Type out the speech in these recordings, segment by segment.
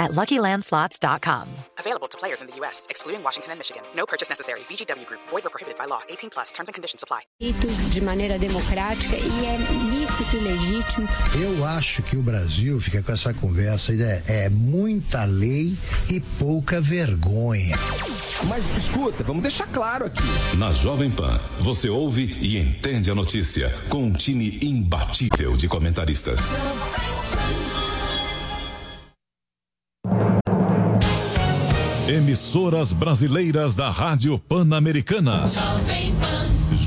at LuckyLandSlots.com. Available to players in the U.S., excluding Washington and Michigan. No purchase necessary. VGW Group. Void or prohibited by law. 18 plus. Terms and conditions apply. de maneira democrática e é lícito e legítimo. Eu acho que o Brasil fica com essa conversa é, é muita lei e pouca vergonha. Mas escuta, vamos deixar claro aqui. Na Jovem Pan, você ouve e entende a notícia com um time imbatível de comentaristas. Emissoras brasileiras da Rádio Pan-Americana. Jovem Pan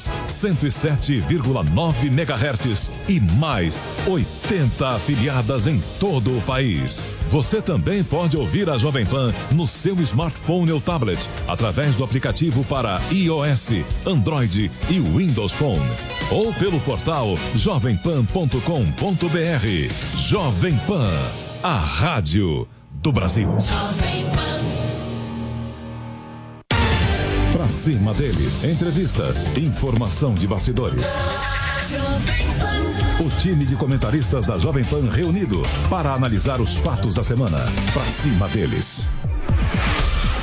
107,9 MHz e mais 80 afiliadas em todo o país. Você também pode ouvir a Jovem Pan no seu smartphone ou tablet através do aplicativo para iOS, Android e Windows Phone ou pelo portal jovempan.com.br. Jovem Pan, a rádio do Brasil. Pra cima deles, entrevistas, informação de bastidores. O time de comentaristas da Jovem Pan reunido para analisar os fatos da semana. Pra cima deles.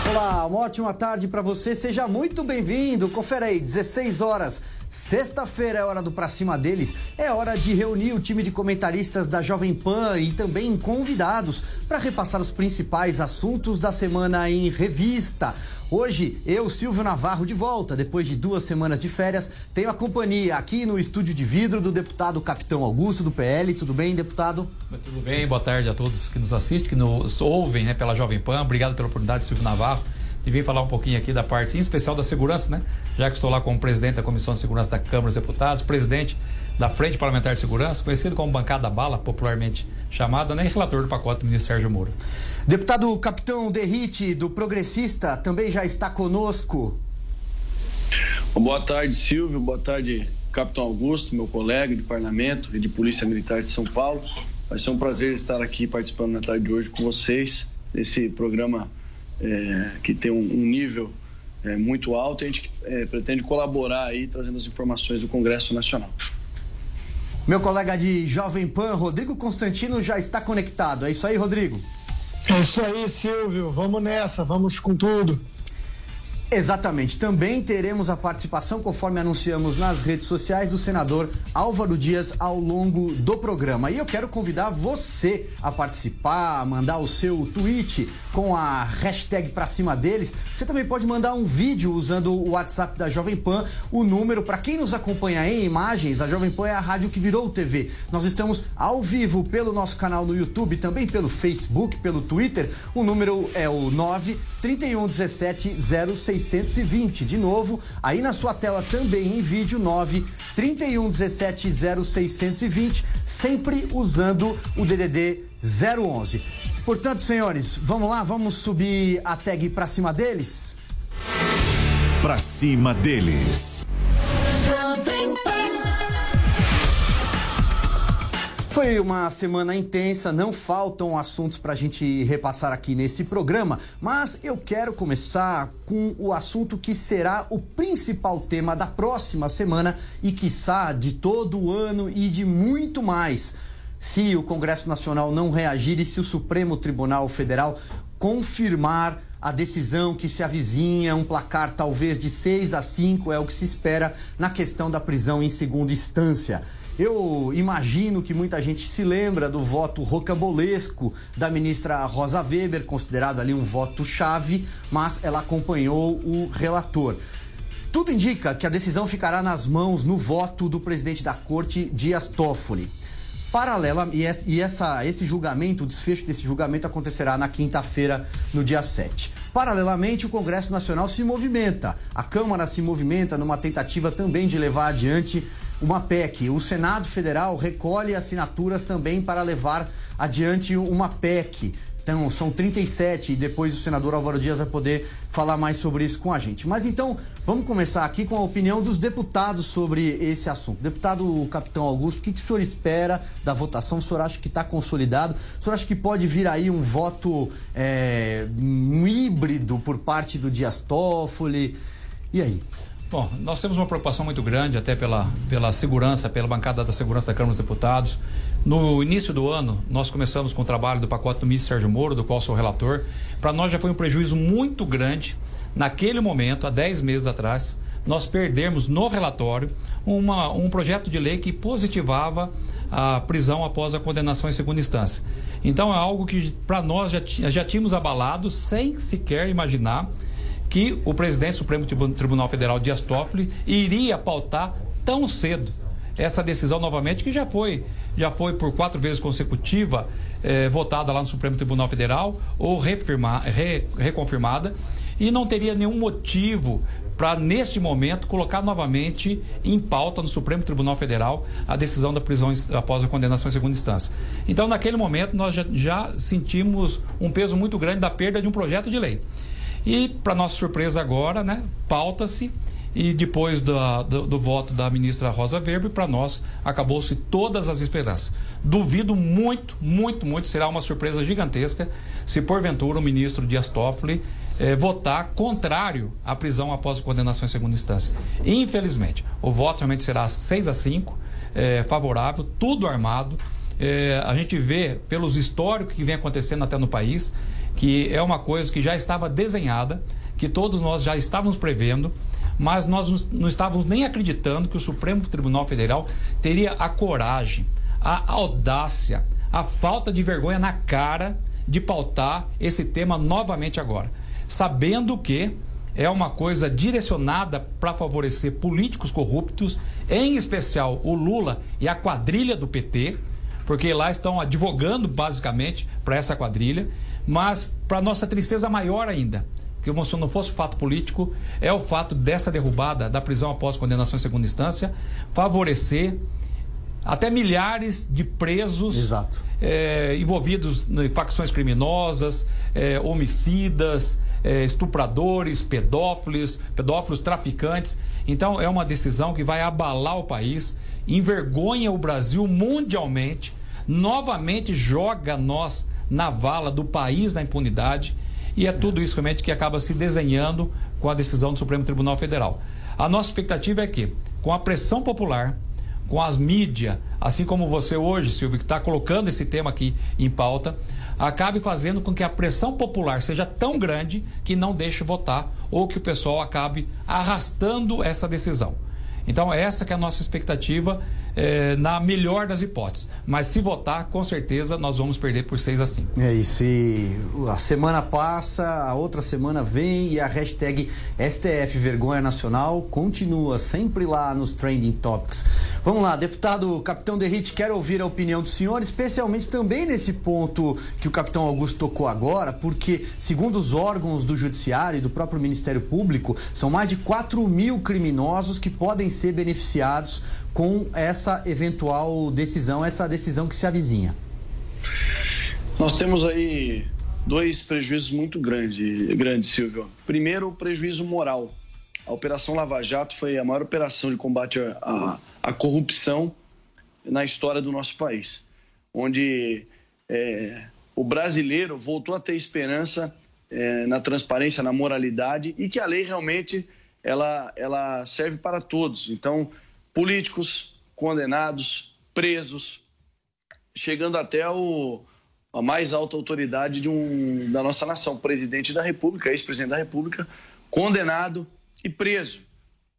Olá, uma ótima tarde para você. Seja muito bem-vindo. Confere aí, 16 horas. Sexta-feira é hora do Pra Cima deles. É hora de reunir o time de comentaristas da Jovem Pan e também convidados para repassar os principais assuntos da semana em revista. Hoje, eu, Silvio Navarro, de volta, depois de duas semanas de férias. Tenho a companhia aqui no estúdio de vidro do deputado Capitão Augusto, do PL. Tudo bem, deputado? Tudo bem, boa tarde a todos que nos assistem, que nos ouvem né, pela Jovem Pan. Obrigado pela oportunidade, Silvio Navarro de vir falar um pouquinho aqui da parte, em especial da segurança, né? Já que estou lá como presidente da Comissão de Segurança da Câmara dos Deputados, presidente da Frente Parlamentar de Segurança, conhecido como Bancada Bala, popularmente chamada, né? E relator do pacote do ministro Sérgio Moro. Deputado Capitão Derrite, do Progressista, também já está conosco. Boa tarde, Silvio. Boa tarde, Capitão Augusto, meu colega de parlamento e de Polícia Militar de São Paulo. Vai ser um prazer estar aqui participando na tarde de hoje com vocês, nesse programa é, que tem um, um nível é, muito alto e a gente é, pretende colaborar aí trazendo as informações do Congresso Nacional. Meu colega de Jovem Pan, Rodrigo Constantino, já está conectado. É isso aí, Rodrigo? É isso aí, Silvio. Vamos nessa, vamos com tudo. Exatamente. Também teremos a participação, conforme anunciamos nas redes sociais, do senador Álvaro Dias ao longo do programa. E eu quero convidar você a participar, mandar o seu tweet com a hashtag pra cima deles. Você também pode mandar um vídeo usando o WhatsApp da Jovem Pan. O número, para quem nos acompanha em imagens, a Jovem Pan é a rádio que virou TV. Nós estamos ao vivo pelo nosso canal no YouTube, também pelo Facebook, pelo Twitter. O número é o 9 31 17 0620. De novo, aí na sua tela também em vídeo 9 31 17 0620, sempre usando o DDD 011. Portanto, senhores, vamos lá, vamos subir a tag pra cima deles? Pra cima deles. Foi uma semana intensa, não faltam assuntos para a gente repassar aqui nesse programa, mas eu quero começar com o assunto que será o principal tema da próxima semana e, quiçá, de todo o ano e de muito mais. Se o Congresso Nacional não reagir e se o Supremo Tribunal Federal confirmar a decisão que se avizinha, um placar talvez de 6 a 5 é o que se espera na questão da prisão em segunda instância. Eu imagino que muita gente se lembra do voto rocambolesco da ministra Rosa Weber, considerado ali um voto chave, mas ela acompanhou o relator. Tudo indica que a decisão ficará nas mãos, no voto do presidente da corte, Dias Toffoli. Paralela, e essa, esse julgamento, o desfecho desse julgamento acontecerá na quinta-feira, no dia 7. Paralelamente, o Congresso Nacional se movimenta. A Câmara se movimenta numa tentativa também de levar adiante uma PEC. O Senado Federal recolhe assinaturas também para levar adiante uma PEC. Então, são 37 e depois o senador Álvaro Dias vai poder falar mais sobre isso com a gente. Mas então, vamos começar aqui com a opinião dos deputados sobre esse assunto. Deputado Capitão Augusto, o que, que o senhor espera da votação? O senhor acha que está consolidado? O senhor acha que pode vir aí um voto é, um híbrido por parte do Dias Toffoli? E aí? Bom, nós temos uma preocupação muito grande até pela, pela segurança, pela bancada da segurança da Câmara dos Deputados. No início do ano, nós começamos com o trabalho do pacote do ministro Sérgio Moro, do qual sou relator. Para nós já foi um prejuízo muito grande, naquele momento, há 10 meses atrás, nós perdemos no relatório uma, um projeto de lei que positivava a prisão após a condenação em segunda instância. Então é algo que para nós já, já tínhamos abalado sem sequer imaginar que o presidente do Supremo Tribunal Federal, Dias Toffoli, iria pautar tão cedo essa decisão novamente, que já foi, já foi por quatro vezes consecutiva eh, votada lá no Supremo Tribunal Federal ou re, reconfirmada, e não teria nenhum motivo para, neste momento, colocar novamente em pauta no Supremo Tribunal Federal a decisão da prisão após a condenação em segunda instância. Então, naquele momento, nós já, já sentimos um peso muito grande da perda de um projeto de lei. E, para nossa surpresa agora, né, pauta-se e depois do, do, do, voto da ministra Rosa Weber, para nós acabou-se todas as esperanças. Duvido muito, muito, muito, será uma surpresa gigantesca se porventura o ministro Dias Toffoli eh, votar contrário à prisão após condenação em segunda instância. Infelizmente, o voto realmente será 6 a 5, eh, favorável, tudo armado. Eh, a gente vê pelos históricos que vem acontecendo até no país que é uma coisa que já estava desenhada, que todos nós já estávamos prevendo, mas nós não estávamos nem acreditando que o Supremo Tribunal Federal teria a coragem, a audácia, a falta de vergonha na cara de pautar esse tema novamente agora, sabendo que é uma coisa direcionada para favorecer políticos corruptos, em especial o Lula e a quadrilha do PT, porque lá estão advogando basicamente para essa quadrilha. Mas, para nossa tristeza maior ainda, que se não fosse fato político, é o fato dessa derrubada da prisão após condenação em segunda instância favorecer até milhares de presos é, envolvidos em facções criminosas, é, homicidas, é, estupradores, pedófilos, pedófilos, traficantes. Então é uma decisão que vai abalar o país, envergonha o Brasil mundialmente, novamente joga nós na vala do país na impunidade. E é tudo isso realmente que acaba se desenhando com a decisão do Supremo Tribunal Federal. A nossa expectativa é que, com a pressão popular, com as mídias, assim como você hoje, Silvio, que está colocando esse tema aqui em pauta, acabe fazendo com que a pressão popular seja tão grande que não deixe votar ou que o pessoal acabe arrastando essa decisão. Então, essa que é a nossa expectativa é, na melhor das hipóteses. Mas se votar, com certeza nós vamos perder por 6 a 5. É isso. E a semana passa, a outra semana vem e a hashtag STF Vergonha Nacional continua sempre lá nos Trending Topics. Vamos lá, deputado Capitão Derrite, quero ouvir a opinião do senhor, especialmente também nesse ponto que o capitão Augusto tocou agora, porque, segundo os órgãos do Judiciário e do próprio Ministério Público, são mais de 4 mil criminosos que podem ser beneficiados com essa eventual decisão, essa decisão que se avizinha? Nós temos aí dois prejuízos muito grandes, grande, Silvio. Primeiro, o prejuízo moral. A Operação Lava Jato foi a maior operação de combate à, à corrupção na história do nosso país, onde é, o brasileiro voltou a ter esperança é, na transparência, na moralidade e que a lei realmente ela, ela serve para todos. Então, políticos condenados, presos, chegando até o, a mais alta autoridade de um, da nossa nação, presidente da República, ex-presidente da República, condenado e preso.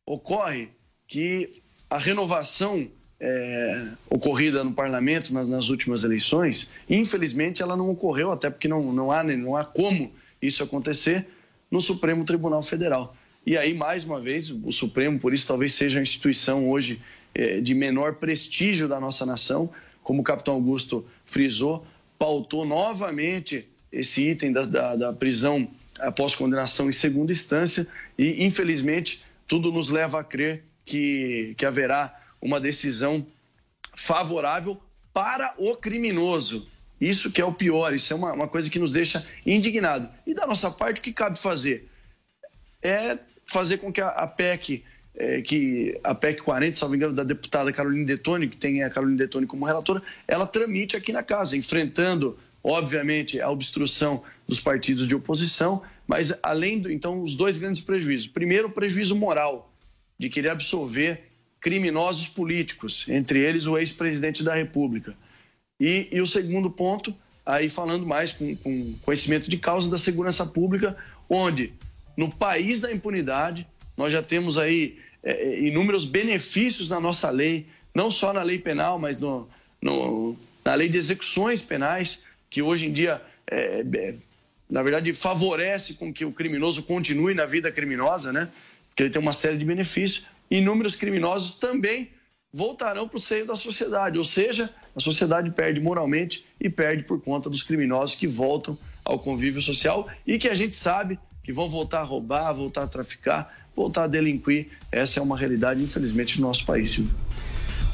Ocorre que a renovação é, ocorrida no parlamento nas, nas, últimas eleições, infelizmente ela não ocorreu, até porque não, não, há, não há como isso acontecer no Supremo Tribunal Federal. E aí, mais uma vez, o Supremo, por isso, talvez seja a instituição hoje eh, de menor prestígio da nossa nação, como o capitão Augusto frisou, pautou novamente esse item da, da, da prisão após condenação em segunda instância e, infelizmente, tudo nos leva a crer que, que haverá uma decisão favorável para o criminoso. Isso que é o pior, isso é uma, uma coisa que nos deixa indignado. E da nossa parte, o que cabe fazer? É fazer com que a, a PEC, é, que a PEC 40, salvo engano, da deputada Carolina Detoni, que tem a Carolina Detoni como relatora, ela tramite aqui na casa, enfrentando, obviamente, a obstrução dos partidos de oposição, mas além do, então, os dois grandes prejuízos. Primeiro, o prejuízo moral de querer absolver criminosos políticos, entre eles o ex-presidente da República. E, e, o segundo ponto, aí falando mais com, com conhecimento de causa da segurança pública, onde no país da impunidade nós já temos aí é, é, inúmeros benefícios na nossa lei, não só na lei penal, mas no, no, na lei de execuções penais, que hoje em dia, é, é, na verdade, favorece com que o criminoso continue na vida criminosa, né? Porque ele tem uma série de benefícios. Inúmeros criminosos também voltarão para o seio da sociedade, ou seja, a sociedade perde moralmente e perde por conta dos criminosos que voltam ao convívio social e que a gente sabe que vão voltar a roubar, voltar a traficar, voltar a delinquir. Essa é uma realidade, infelizmente, no nosso país, Silvio.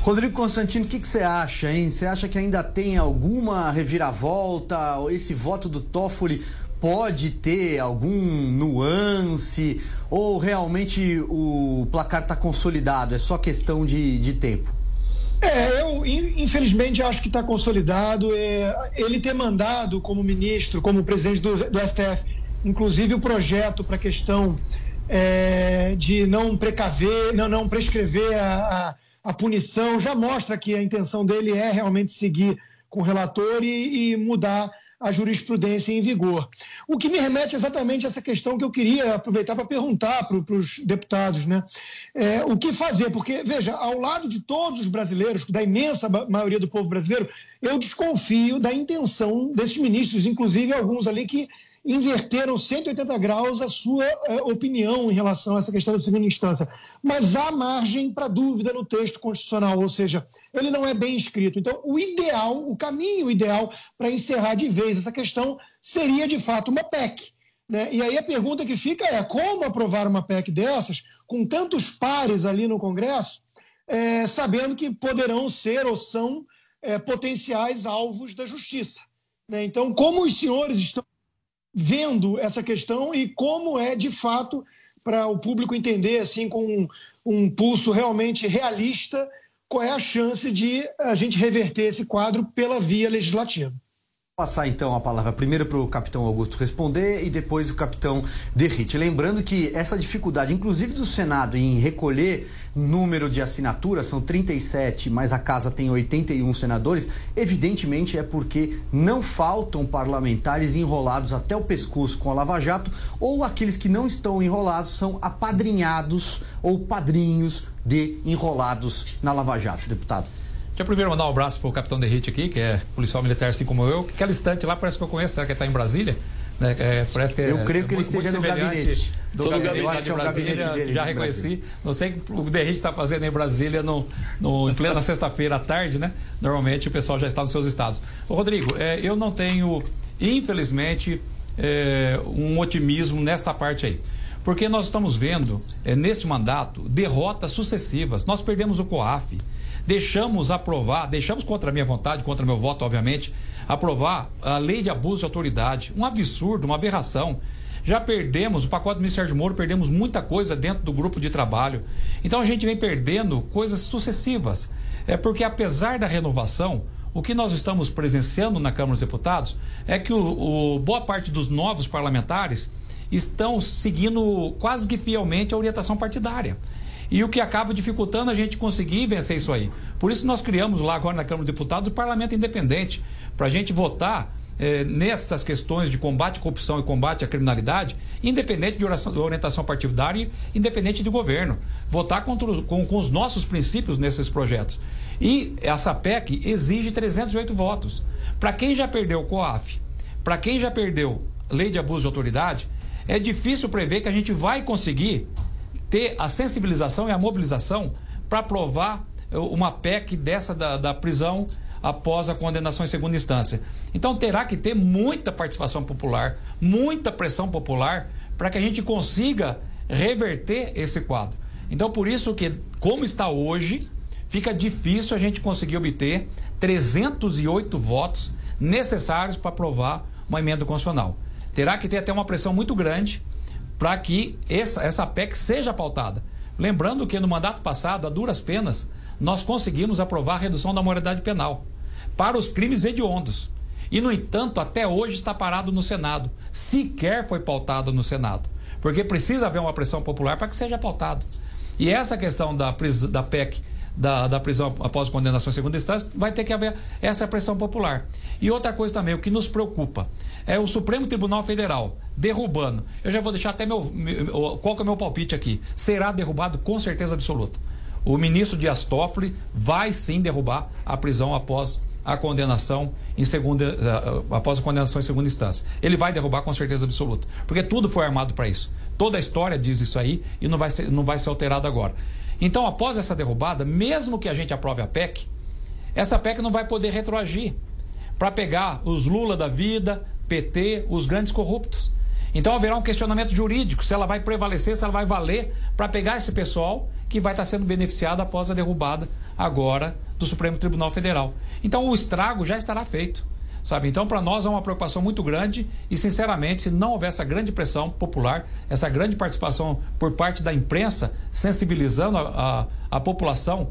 Rodrigo Constantino, o que, que, você acha, hein? Você acha que ainda tem alguma reviravolta? Esse voto do Toffoli pode ter algum nuance? Ou realmente o placar está consolidado? É só questão de, de tempo? É, eu infelizmente acho que está consolidado. É, ele ter mandado como ministro, como presidente do, do STF, inclusive o projeto para a questão é, de não precaver, não, não prescrever a, a, a, punição, já mostra que a intenção dele é realmente seguir com o relator e, e mudar a jurisprudência em vigor. O que me remete exatamente a essa questão que eu queria aproveitar para perguntar para os deputados, né? É, o que fazer? Porque, veja, ao lado de todos os brasileiros, da imensa maioria do povo brasileiro, eu desconfio da intenção desses ministros, inclusive alguns ali que inverteram 180 graus a sua é, opinião em relação a essa questão da segunda instância. Mas há margem para dúvida no texto constitucional, ou seja, ele não é bem escrito. Então, o ideal, o caminho ideal para encerrar de vez essa questão seria, de fato, uma PEC. Né? E aí a pergunta que fica é como aprovar uma PEC dessas, com tantos pares ali no Congresso, é, sabendo que poderão ser ou são é, potenciais alvos da justiça. Né? Então, como os senhores estão vendo essa questão e como é de fato para o público entender assim com um, pulso realmente realista qual é a chance de a gente reverter esse quadro pela via legislativa passar então a palavra primeiro para o capitão Augusto responder e depois o capitão Derrite. Lembrando que essa dificuldade, inclusive do Senado, em recolher número de assinaturas, são 37, mas a casa tem 81 senadores, evidentemente é porque não faltam parlamentares enrolados até o pescoço com a Lava Jato ou aqueles que não estão enrolados são apadrinhados ou padrinhos de enrolados na Lava Jato, deputado. Deixa eu primeiro mandar um abraço pro capitão Derrite aqui, que é policial militar assim como eu. Aquela estante lá parece que eu conheço, será que está em Brasília? Né? É, parece que é eu creio que ele esteja no gabinete. Do Todo gabinete, gabinete de Brasília, é dele, já reconheci. Não sei o que o Derrite está fazendo em Brasília no, no, em plena sexta-feira à tarde, né? Normalmente o pessoal já está nos seus estados. Ô, Rodrigo, é, eu não tenho, infelizmente, é, um otimismo nesta parte aí. Porque nós estamos vendo, é, nesse mandato, derrotas sucessivas. Nós perdemos o COAF deixamos aprovar, deixamos contra a minha vontade, contra meu voto, obviamente, aprovar a lei de abuso de autoridade. Um absurdo, uma aberração. Já perdemos, o pacote do ministro Sérgio Moro, perdemos muita coisa dentro do grupo de trabalho. Então a gente vem perdendo coisas sucessivas. É porque, apesar da renovação, o que nós estamos presenciando na Câmara dos Deputados é que o, o, boa parte dos novos parlamentares estão seguindo quase que fielmente a orientação partidária e o que acaba dificultando a gente conseguir vencer isso aí. Por isso nós criamos lá agora na Câmara dos Deputados o Parlamento Independente, para a gente votar eh, nessas questões de combate à corrupção e combate à criminalidade, independente de orientação partidária, independente de governo. Votar contra os, com, com os nossos princípios nesses projetos. E essa PEC exige 308 votos. Para quem já perdeu o COAF, para quem já perdeu lei de abuso de autoridade, é difícil prever que a gente vai conseguir ter a sensibilização e a mobilização para aprovar uma PEC dessa da, da prisão após a condenação em segunda instância. Então terá que ter muita participação popular, muita pressão popular para que a gente consiga reverter esse quadro. Então por isso que como está hoje, fica difícil a gente conseguir obter 308 votos necessários para aprovar uma emenda constitucional. Terá que ter até uma pressão muito grande para que essa, essa PEC seja pautada. Lembrando que no mandato passado, a duras penas, nós conseguimos aprovar a redução da moralidade penal para os crimes hediondos. E, no entanto, até hoje está parado no Senado. Sequer foi pautado no Senado. Porque precisa haver uma pressão popular para que seja pautado. E essa questão da, da PEC, da, da prisão após condenação em segunda instância, vai ter que haver essa pressão popular. E outra coisa também, o que nos preocupa, é o Supremo Tribunal Federal derrubando. Eu já vou deixar até meu, meu qual que é o meu palpite aqui. Será derrubado com certeza absoluta. O ministro Dias Toffoli vai sim derrubar a prisão após a condenação em segunda eh, após a condenação em segunda instância. Ele vai derrubar com certeza absoluta, porque tudo foi armado para isso. Toda a história diz isso aí e não vai ser, não vai ser alterado agora. Então, após essa derrubada, mesmo que a gente aprove a PEC, essa PEC não vai poder retroagir para pegar os Lula da vida, PT, os grandes corruptos. Então haverá um questionamento jurídico se ela vai prevalecer, se ela vai valer para pegar esse pessoal que vai estar sendo beneficiado após a derrubada agora do Supremo Tribunal Federal. Então o estrago já estará feito. Sabe? Então, para nós é uma preocupação muito grande e, sinceramente, se não houver essa grande pressão popular, essa grande participação por parte da imprensa, sensibilizando a, a, a população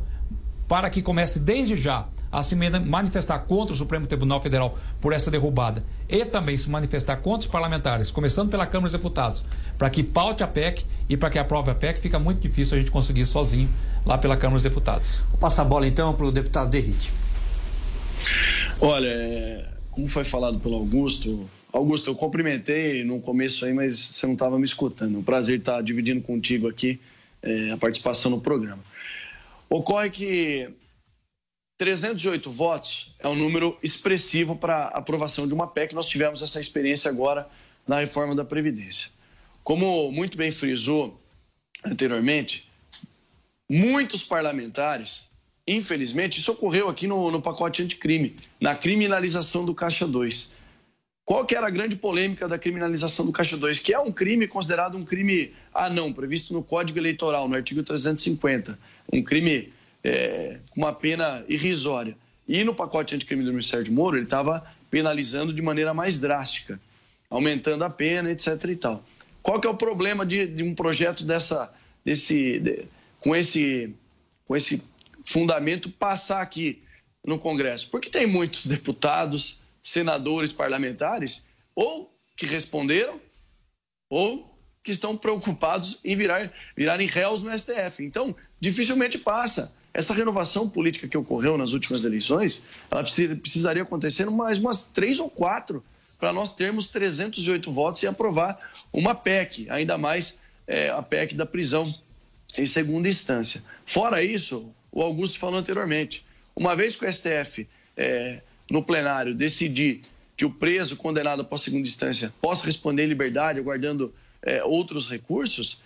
para que comece desde já a se manifestar contra o Supremo Tribunal Federal por essa derrubada e também se manifestar contra os parlamentares, começando pela Câmara dos Deputados, para que paute a PEC e para que aprove a PEC, fica muito difícil a gente conseguir sozinho lá pela Câmara dos Deputados. Vou passar a bola então para o deputado Derrite. Olha, é, como foi falado pelo Augusto, Augusto, eu cumprimentei no começo aí, mas você não estava me escutando. É um prazer estar dividindo contigo aqui é, a participação no programa. Ocorre que 308 votos é um número expressivo para aprovação de uma PEC. Nós tivemos essa experiência agora na reforma da Previdência. Como muito bem frisou anteriormente, muitos parlamentares, infelizmente, isso ocorreu aqui no, no pacote anticrime, na criminalização do Caixa 2. Qual que era a grande polêmica da criminalização do Caixa 2? Que é um crime considerado um crime ah não, previsto no Código Eleitoral, no artigo 350. Um crime é, uma pena irrisória. E no pacote anticrime do Ministério de Moro, ele estava penalizando de maneira mais drástica, aumentando a pena, etc. e tal. Qual que é o problema de, de um projeto dessa, desse, de, com, esse, com esse fundamento passar aqui no Congresso? Porque tem muitos deputados, senadores, parlamentares, ou que responderam, ou que estão preocupados em virar, virarem réus no STF. Então, dificilmente passa. Essa renovação política que ocorreu nas últimas eleições, ela precisaria acontecer mais umas três ou quatro para nós termos 308 votos e aprovar uma PEC, ainda mais é, a PEC da prisão em segunda instância. Fora isso, o Augusto falou anteriormente, uma vez que o STF, é, no plenário, decidir que o preso condenado após segunda instância possa responder em liberdade, aguardando é, outros recursos,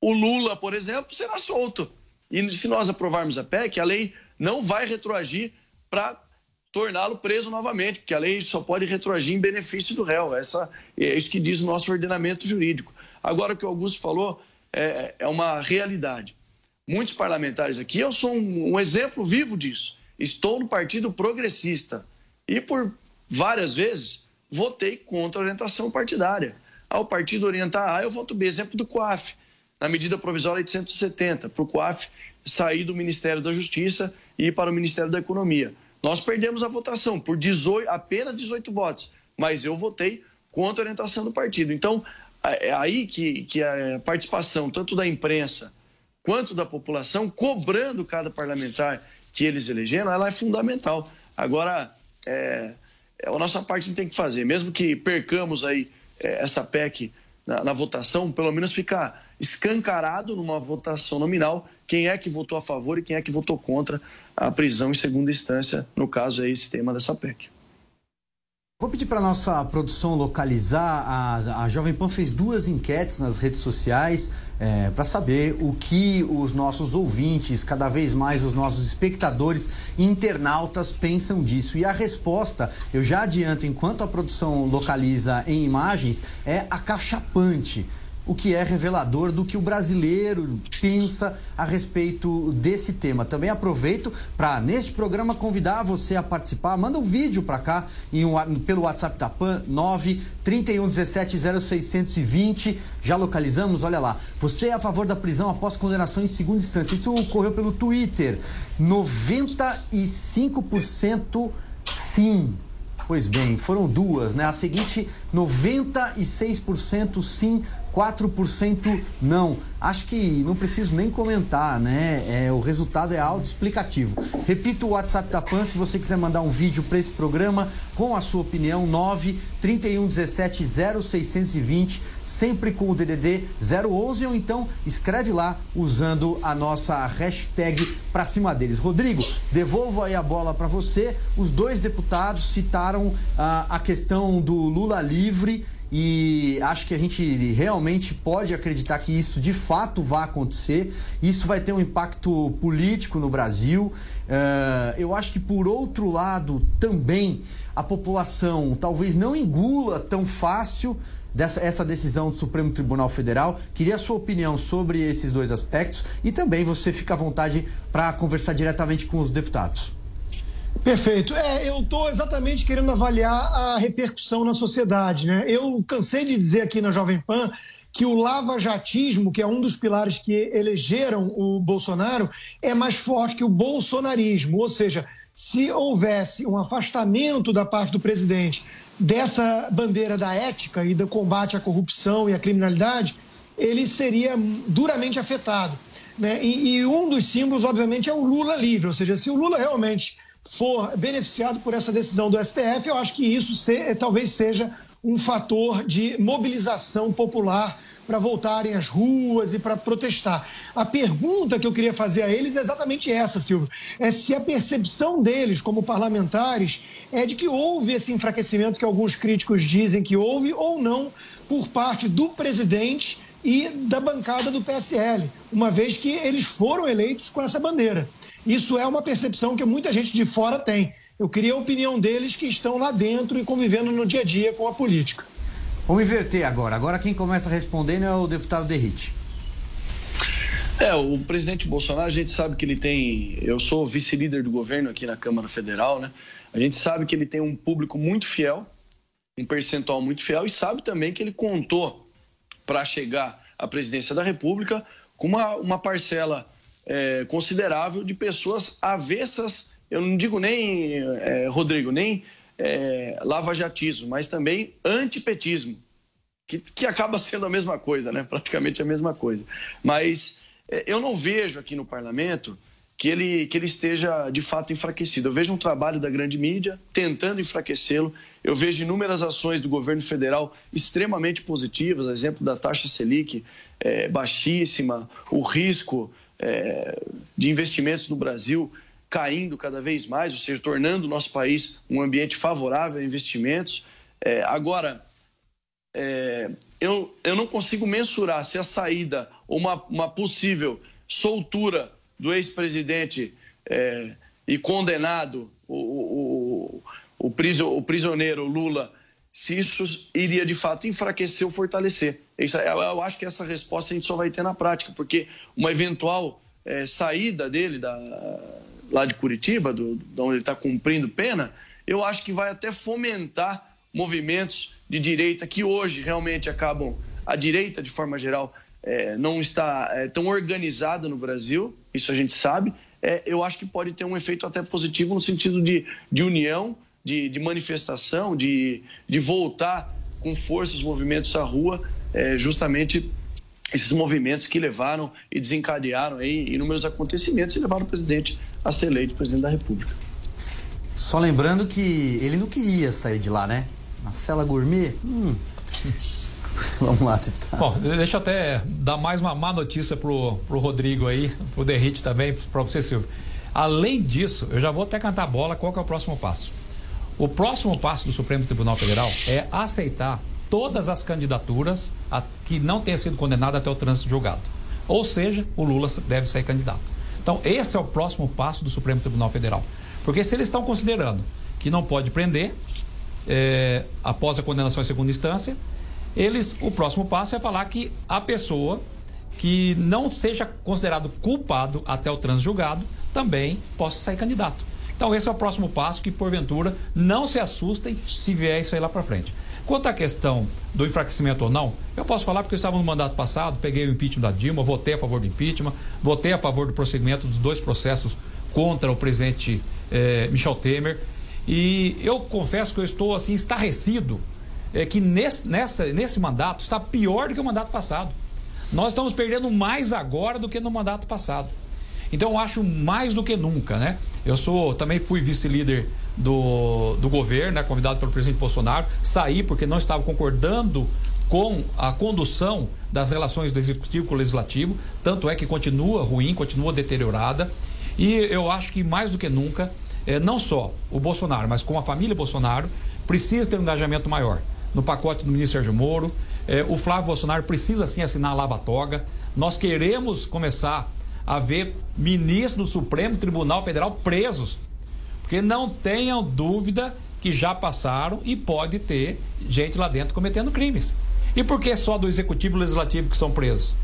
o Lula, por exemplo, será solto. E se nós aprovarmos a PEC, a lei não vai retroagir para torná-lo preso novamente, porque a lei só pode retroagir em benefício do réu. Essa, é isso que diz o nosso ordenamento jurídico. Agora, o que o Augusto falou é, é uma realidade. Muitos parlamentares aqui, eu sou um, um exemplo vivo disso. Estou no Partido Progressista e, por várias vezes, votei contra a orientação partidária. Ao partido orientar A, eu voto B. Exemplo do COAF na medida provisória 870, para o COAF sair do Ministério da Justiça e ir para o Ministério da Economia. Nós perdemos a votação por 18, apenas 18 votos, mas eu votei contra a orientação do partido. Então, é, é aí que, que a participação tanto da imprensa quanto da população, cobrando cada parlamentar que eles elegeram, ela é fundamental. Agora, é, é a nossa parte tem que fazer, mesmo que percamos aí é, essa PEC na, na votação, pelo menos ficar escancarado numa votação nominal quem é que votou a favor e quem é que votou contra a prisão em segunda instância, no caso é esse tema dessa PEC. Vou pedir para nossa produção localizar. A, a Jovem Pan fez duas enquetes nas redes sociais é, para saber o que os nossos ouvintes, cada vez mais os nossos espectadores internautas pensam disso. E a resposta, eu já adianto, enquanto a produção localiza em imagens, é acachapante o que é revelador do que o brasileiro pensa a respeito desse tema. Também aproveito para, neste programa, convidar você a participar. Manda um vídeo para cá em um, pelo WhatsApp da PAN, 9 31 17 0620. Já localizamos? Olha lá. Você é a favor da prisão após condenação em segunda instância. Isso ocorreu pelo Twitter. 95% sim. Pois bem, foram duas, né? A seguinte, 96% sim, 4% não. Acho que não preciso nem comentar, né? É, o resultado é autoexplicativo. Repito o WhatsApp da PAN se você quiser mandar um vídeo para esse programa com a sua opinião, 9 31 17 0620, sempre com o DDD 011 ou então escreve lá usando a nossa hashtag para cima deles. Rodrigo, devolvo aí a bola para você. Os dois deputados citaram ah, a questão do Lula livre e acho que a gente realmente pode acreditar que isso de fato vai acontecer. Isso vai ter um impacto político no Brasil. Uh, eu acho que, por outro lado, também a população talvez não engula tão fácil dessa, essa decisão do Supremo Tribunal Federal. Queria a sua opinião sobre esses dois aspectos e também você fica à vontade para conversar diretamente com os deputados. Perfeito. É, eu estou exatamente querendo avaliar a repercussão na sociedade. Né? Eu cansei de dizer aqui na Jovem Pan que o lava-jatismo, que é um dos pilares que elegeram o Bolsonaro, é mais forte que o bolsonarismo. Ou seja, se houvesse um afastamento da parte do presidente dessa bandeira da ética e do combate à corrupção e à criminalidade, ele seria duramente afetado. Né? E, e um dos símbolos, obviamente, é o Lula livre. Ou seja, se o Lula realmente for beneficiado por essa decisão do STF, eu acho que isso se, talvez seja um fator de mobilização popular para voltarem às ruas e para protestar. A pergunta que eu queria fazer a eles é exatamente essa, Silvio. É se a percepção deles, como parlamentares, é de que houve esse enfraquecimento que alguns críticos dizem que houve ou não por parte do presidente e da bancada do PSL, uma vez que eles foram eleitos com essa bandeira. Isso é uma percepção que muita gente de fora tem. Eu queria a opinião deles que estão lá dentro e convivendo no dia a dia com a política. Vamos inverter agora. Agora quem começa respondendo é o deputado Derrite. É, o presidente Bolsonaro, a gente sabe que ele tem. Eu sou vice-líder do governo aqui na Câmara Federal, né? A gente sabe que ele tem um público muito fiel, um percentual muito fiel, e sabe também que ele contou para chegar à presidência da República com uma, uma parcela é, considerável de pessoas avessas, eu não digo nem, é, Rodrigo, nem é, lavajatismo, mas também antipetismo, que, que acaba sendo a mesma coisa, né? praticamente a mesma coisa. Mas é, eu não vejo aqui no parlamento que ele, que ele esteja de fato enfraquecido. Eu vejo um trabalho da grande mídia tentando enfraquecê-lo. Eu vejo inúmeras ações do governo federal extremamente positivas, exemplo da taxa Selic é, baixíssima, o risco é, de investimentos no Brasil caindo cada vez mais, ou seja, tornando o nosso país um ambiente favorável a investimentos. É, agora, é, eu, eu não consigo mensurar se a saída ou uma, uma possível soltura do ex-presidente é, e condenado, o, o, o, prisioneiro Lula, se isso iria de fato enfraquecer ou fortalecer. Isso, eu, eu, acho que essa resposta a gente só vai ter na prática, porque uma eventual é, saída dele da, lá de Curitiba, do, de onde ele está cumprindo pena, eu acho que vai até fomentar movimentos de direita que hoje realmente acabam, a direita de forma geral, é, não está é, tão organizada no Brasil, isso a gente sabe. É, eu acho que pode ter um efeito até positivo no sentido de, de união, de, de manifestação, de, de voltar com força os movimentos à rua, é, justamente esses movimentos que levaram e desencadearam aí inúmeros acontecimentos e levaram o presidente a ser eleito presidente da República. Só lembrando que ele não queria sair de lá, né? Na cela gourmet, hum. Vamos lá, deputado. Bom, deixa eu até dar mais uma má notícia pro, pro Rodrigo aí, pro Derrite também, para você, Silvio. Além disso, eu já vou até cantar a bola, qual que é o próximo passo? O próximo passo do Supremo Tribunal Federal é aceitar todas as candidaturas a, que não tenham sido condenadas até o trânsito julgado. Ou seja, o Lula deve ser candidato. Então, esse é o próximo passo do Supremo Tribunal Federal. Porque se eles estão considerando que não pode prender é, após a condenação em segunda instância, eles, o próximo passo é falar que a pessoa que não seja considerado culpado até o trânsito julgado também possa sair candidato. Então esse é o próximo passo que porventura não se assustem se vier isso aí lá para frente. Quanto à questão do enfraquecimento ou não, eu posso falar porque eu estava no mandato passado, peguei o impeachment da Dilma, votei a favor do impeachment, votei a favor do prosseguimento dos dois processos contra o presidente eh, Michel Temer. E eu confesso que eu estou assim estarrecido é, que nesse, nessa, nesse mandato está pior do que o mandato passado. Nós estamos perdendo mais agora do que no mandato passado. Então eu acho mais do que nunca, né? Eu sou também fui vice-líder do, do governo, né, convidado pelo presidente Bolsonaro, saí porque não estava concordando com a condução das relações do executivo com o legislativo, tanto é que continua ruim, continua deteriorada. E eu acho que mais do que nunca, é, não só o Bolsonaro, mas com a família Bolsonaro, precisa ter um engajamento maior no pacote do ministro Sérgio Moro. É, o Flávio Bolsonaro precisa sim assinar a lava-toga. Nós queremos começar a ver ministros do Supremo Tribunal Federal presos. Porque não tenham dúvida que já passaram e pode ter gente lá dentro cometendo crimes. E por que só do Executivo e Legislativo que são presos?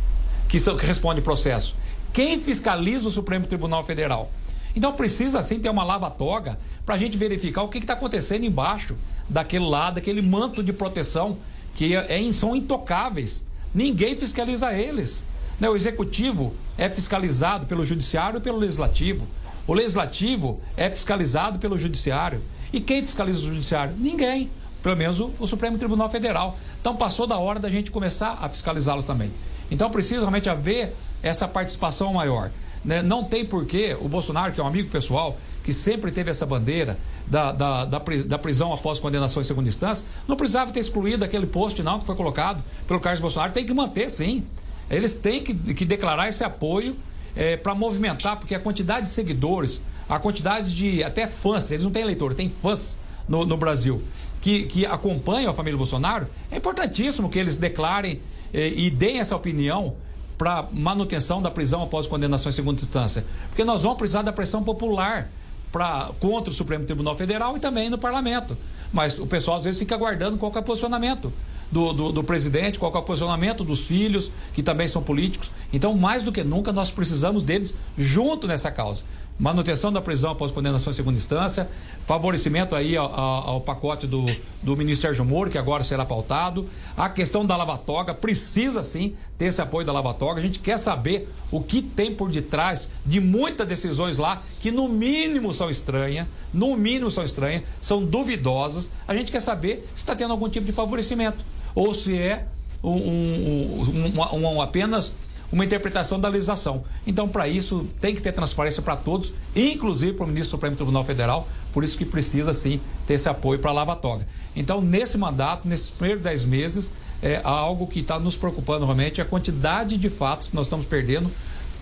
Que, são, que responde processo? Quem fiscaliza o Supremo Tribunal Federal? Então precisa sim ter uma lava-toga para a gente verificar o que está acontecendo embaixo daquele lado, daquele manto de proteção que é, é, são intocáveis. Ninguém fiscaliza eles. Né? O executivo é fiscalizado pelo judiciário e pelo legislativo. O legislativo é fiscalizado pelo judiciário. E quem fiscaliza o judiciário? Ninguém. Pelo menos o, o Supremo Tribunal Federal. Então passou da hora da gente começar a fiscalizá-los também. Então precisa realmente haver essa participação maior. Né? Não tem porquê o Bolsonaro, que é um amigo pessoal, que sempre teve essa bandeira da, da, da, da, prisão após condenação em segunda instância, não precisava ter excluído aquele post, não, que foi colocado pelo Carlos Bolsonaro. Tem que manter, sim. Eles têm que, que declarar esse apoio é, para movimentar, porque a quantidade de seguidores, a quantidade de até fãs, eles não têm eleitor, tem fãs no, no Brasil que, que acompanham a família Bolsonaro, é importantíssimo que eles declarem é, e deem essa opinião para manutenção da prisão após condenação em segunda instância. Porque nós vamos precisar da pressão popular pra, contra o Supremo Tribunal Federal e também no parlamento. Mas o pessoal às vezes fica aguardando qual é o posicionamento do, do, do, presidente, qual é o posicionamento dos filhos, que também são políticos. Então, mais do que nunca, nós precisamos deles junto nessa causa manutenção da prisão após condenação em segunda instância, favorecimento aí ao, ao, pacote do, do ministro Sérgio Moro, que agora será pautado, a questão da lavatoga, precisa sim ter esse apoio da lavatoga, a gente quer saber o que tem por detrás de muitas decisões lá, que no mínimo são estranhas, no mínimo são estranhas, são duvidosas, a gente quer saber se está tendo algum tipo de favorecimento, ou se é um, um, um, um apenas uma interpretação da legislação. Então, para isso, tem que ter transparência para todos, inclusive para o ministro do Supremo Tribunal Federal, por isso que precisa, sim, ter esse apoio para a Lava Toga. Então, nesse mandato, nesses primeiros dez meses, é algo que está nos preocupando realmente, é a quantidade de fatos que nós estamos perdendo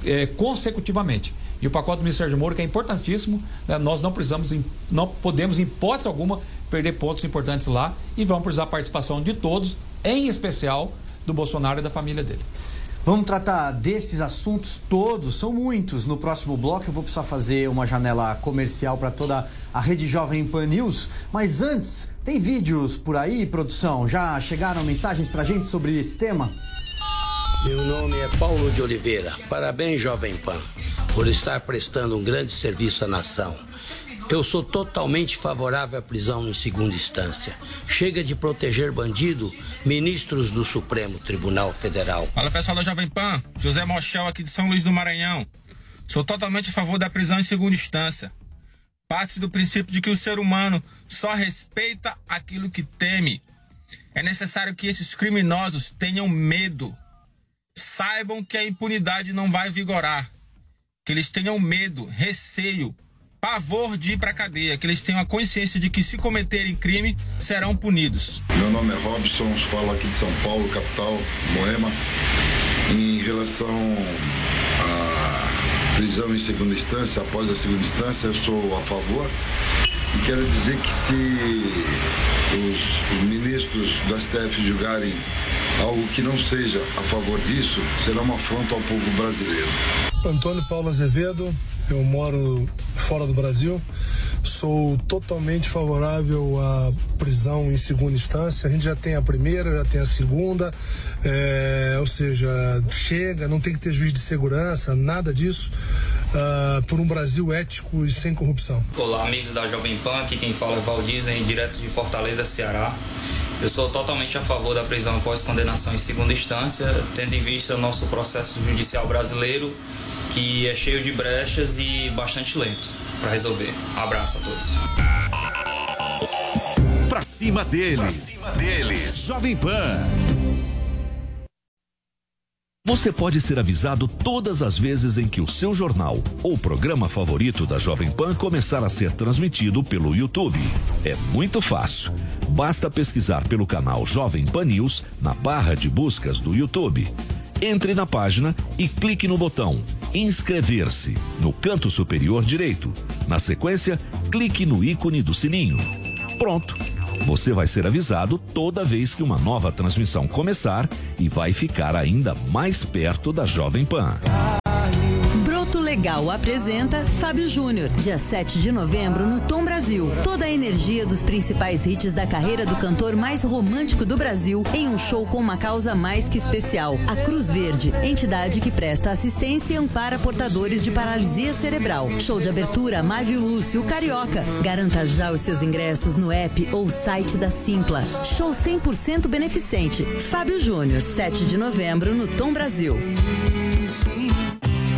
é, consecutivamente. E o pacote do ministro Sérgio Moro, que é importantíssimo, né? nós não precisamos, não podemos, em hipótese alguma, perder pontos importantes lá e vamos precisar da participação de todos, em especial do Bolsonaro e da família dele. Vamos tratar desses assuntos todos, são muitos. No próximo bloco eu vou precisar fazer uma janela comercial para toda a rede Jovem Pan News. Mas antes, tem vídeos por aí, produção? Já chegaram mensagens para gente sobre esse tema? Meu nome é Paulo de Oliveira. Parabéns, Jovem Pan, por estar prestando um grande serviço à nação. Eu sou totalmente favorável à prisão em segunda instância. Chega de proteger bandido, ministros do Supremo Tribunal Federal. Fala pessoal da Jovem Pan, José Mochel aqui de São Luís do Maranhão. Sou totalmente a favor da prisão em segunda instância. Parte do princípio de que o ser humano só respeita aquilo que teme. É necessário que esses criminosos tenham medo. Saibam que a impunidade não vai vigorar. Que eles tenham medo, receio pavor de ir para cadeia, que eles tenham a consciência de que se cometerem crime serão punidos. Meu nome é Robson, falo aqui de São Paulo, capital, Moema. Em relação à prisão em segunda instância, após a segunda instância, eu sou a favor E quero dizer que se os ministros do STF julgarem algo que não seja a favor disso, será uma afronta ao povo brasileiro. Antônio Paulo Azevedo, eu moro fora do Brasil. Sou totalmente favorável à prisão em segunda instância. A gente já tem a primeira, já tem a segunda, é, ou seja, chega, não tem que ter juiz de segurança, nada disso, uh, por um Brasil ético e sem corrupção. Olá, amigos da Jovem Pan, aqui quem fala é Val Disney, direto de Fortaleza, Ceará. Eu sou totalmente a favor da prisão após condenação em segunda instância, tendo em vista o nosso processo judicial brasileiro, que é cheio de brechas e bastante lento para resolver. Um abraço a todos. Pra cima deles. Pra cima deles. Jovem Pan. Você pode ser avisado todas as vezes em que o seu jornal ou programa favorito da Jovem Pan começar a ser transmitido pelo YouTube. É muito fácil. Basta pesquisar pelo canal Jovem Pan News na barra de buscas do YouTube. Entre na página e clique no botão Inscrever-se no canto superior direito. Na sequência, clique no ícone do sininho. Pronto! Você vai ser avisado toda vez que uma nova transmissão começar e vai ficar ainda mais perto da Jovem Pan. Legal apresenta Fábio Júnior, dia 7 de novembro no Tom Brasil. Toda a energia dos principais hits da carreira do cantor mais romântico do Brasil em um show com uma causa mais que especial. A Cruz Verde, entidade que presta assistência e ampara portadores de paralisia cerebral. Show de abertura Mávio Lúcio Carioca. Garanta já os seus ingressos no app ou site da Simpla. Show 100% beneficente. Fábio Júnior, 7 de novembro no Tom Brasil.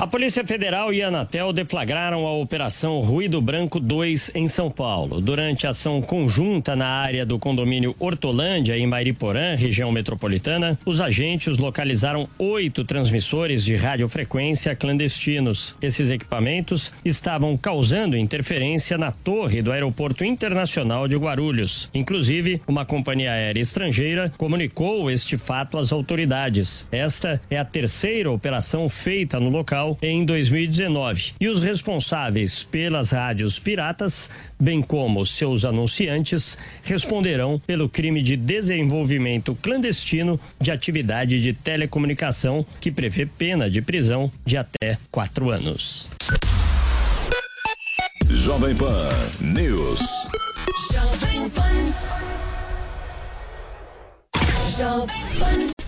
A Polícia Federal e a Anatel deflagraram a Operação Ruído Branco 2 em São Paulo. Durante a ação conjunta na área do condomínio Hortolândia, em Mairiporã, região metropolitana, os agentes localizaram oito transmissores de radiofrequência clandestinos. Esses equipamentos estavam causando interferência na torre do Aeroporto Internacional de Guarulhos. Inclusive, uma companhia aérea estrangeira comunicou este fato às autoridades. Esta é a terceira operação feita no local em 2019. E os responsáveis pelas rádios piratas, bem como seus anunciantes, responderão pelo crime de desenvolvimento clandestino de atividade de telecomunicação, que prevê pena de prisão de até quatro anos. Jovem Pan News. Jovem Pan. Jovem Pan.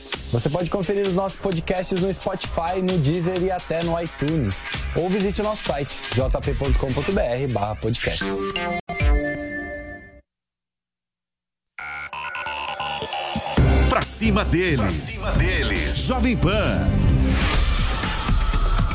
Você pode conferir os nossos podcasts no Spotify, no Deezer e até no iTunes. Ou visite o nosso site jp.com.br podcast. Pra cima deles. Pra cima deles. Jovem Pan.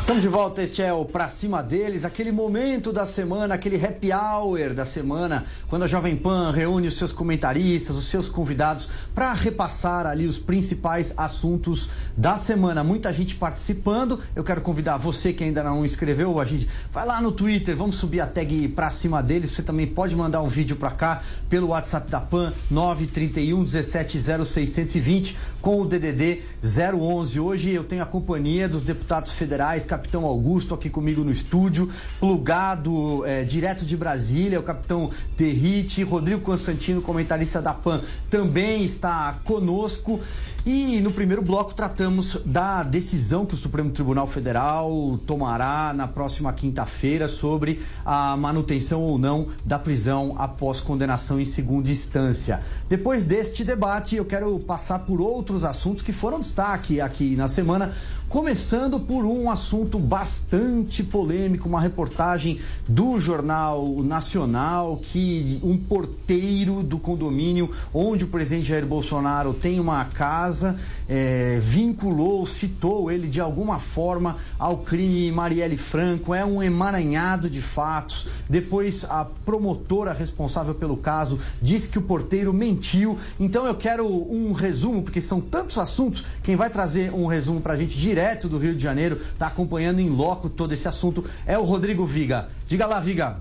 Estamos de volta, este é o Pra Cima Deles, aquele momento da semana, aquele happy hour da semana, quando a Jovem Pan reúne os seus comentaristas, os seus convidados, para repassar ali os principais assuntos da semana. Muita gente participando, eu quero convidar você que ainda não inscreveu, a gente vai lá no Twitter, vamos subir a tag Pra Cima Deles, você também pode mandar um vídeo para cá pelo WhatsApp da PAN, 931 17 0620, com o DDD 011. Hoje eu tenho a companhia dos deputados federais, capitão Augusto aqui comigo no estúdio, plugado é, direto de Brasília, o capitão Derrite, Rodrigo Constantino, comentarista da PAN, também está conosco. E no primeiro bloco tratamos da decisão que o Supremo Tribunal Federal tomará na próxima quinta-feira sobre a manutenção ou não da prisão após condenação em segunda instância. Depois deste debate, eu quero passar por outros assuntos que foram destaque aqui na semana. Começando por um assunto bastante polêmico, uma reportagem do Jornal Nacional que um porteiro do condomínio onde o presidente Jair Bolsonaro tem uma casa é, vinculou, citou ele de alguma forma ao crime Marielle Franco. É um emaranhado de fatos. Depois a promotora responsável pelo caso disse que o porteiro mentiu. Então eu quero um resumo, porque são tantos assuntos. Quem vai trazer um resumo para a gente direto do Rio de Janeiro, está acompanhando em loco todo esse assunto, é o Rodrigo Viga. Diga lá, Viga.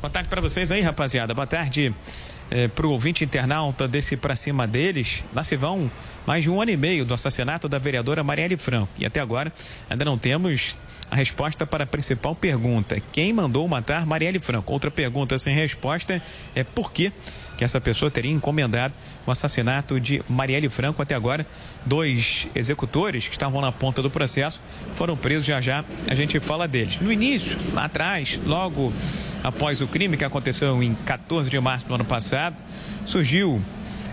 Boa tarde para vocês aí, rapaziada. Boa tarde é, para o ouvinte internauta desse para cima deles. Lá se vão mais de um ano e meio do assassinato da vereadora Marielle Franco. E até agora ainda não temos a resposta para a principal pergunta: quem mandou matar Marielle Franco? Outra pergunta sem resposta é por que que essa pessoa teria encomendado o assassinato de Marielle Franco. Até agora, dois executores que estavam na ponta do processo foram presos. Já já a gente fala deles. No início, lá atrás, logo após o crime que aconteceu em 14 de março do ano passado, surgiu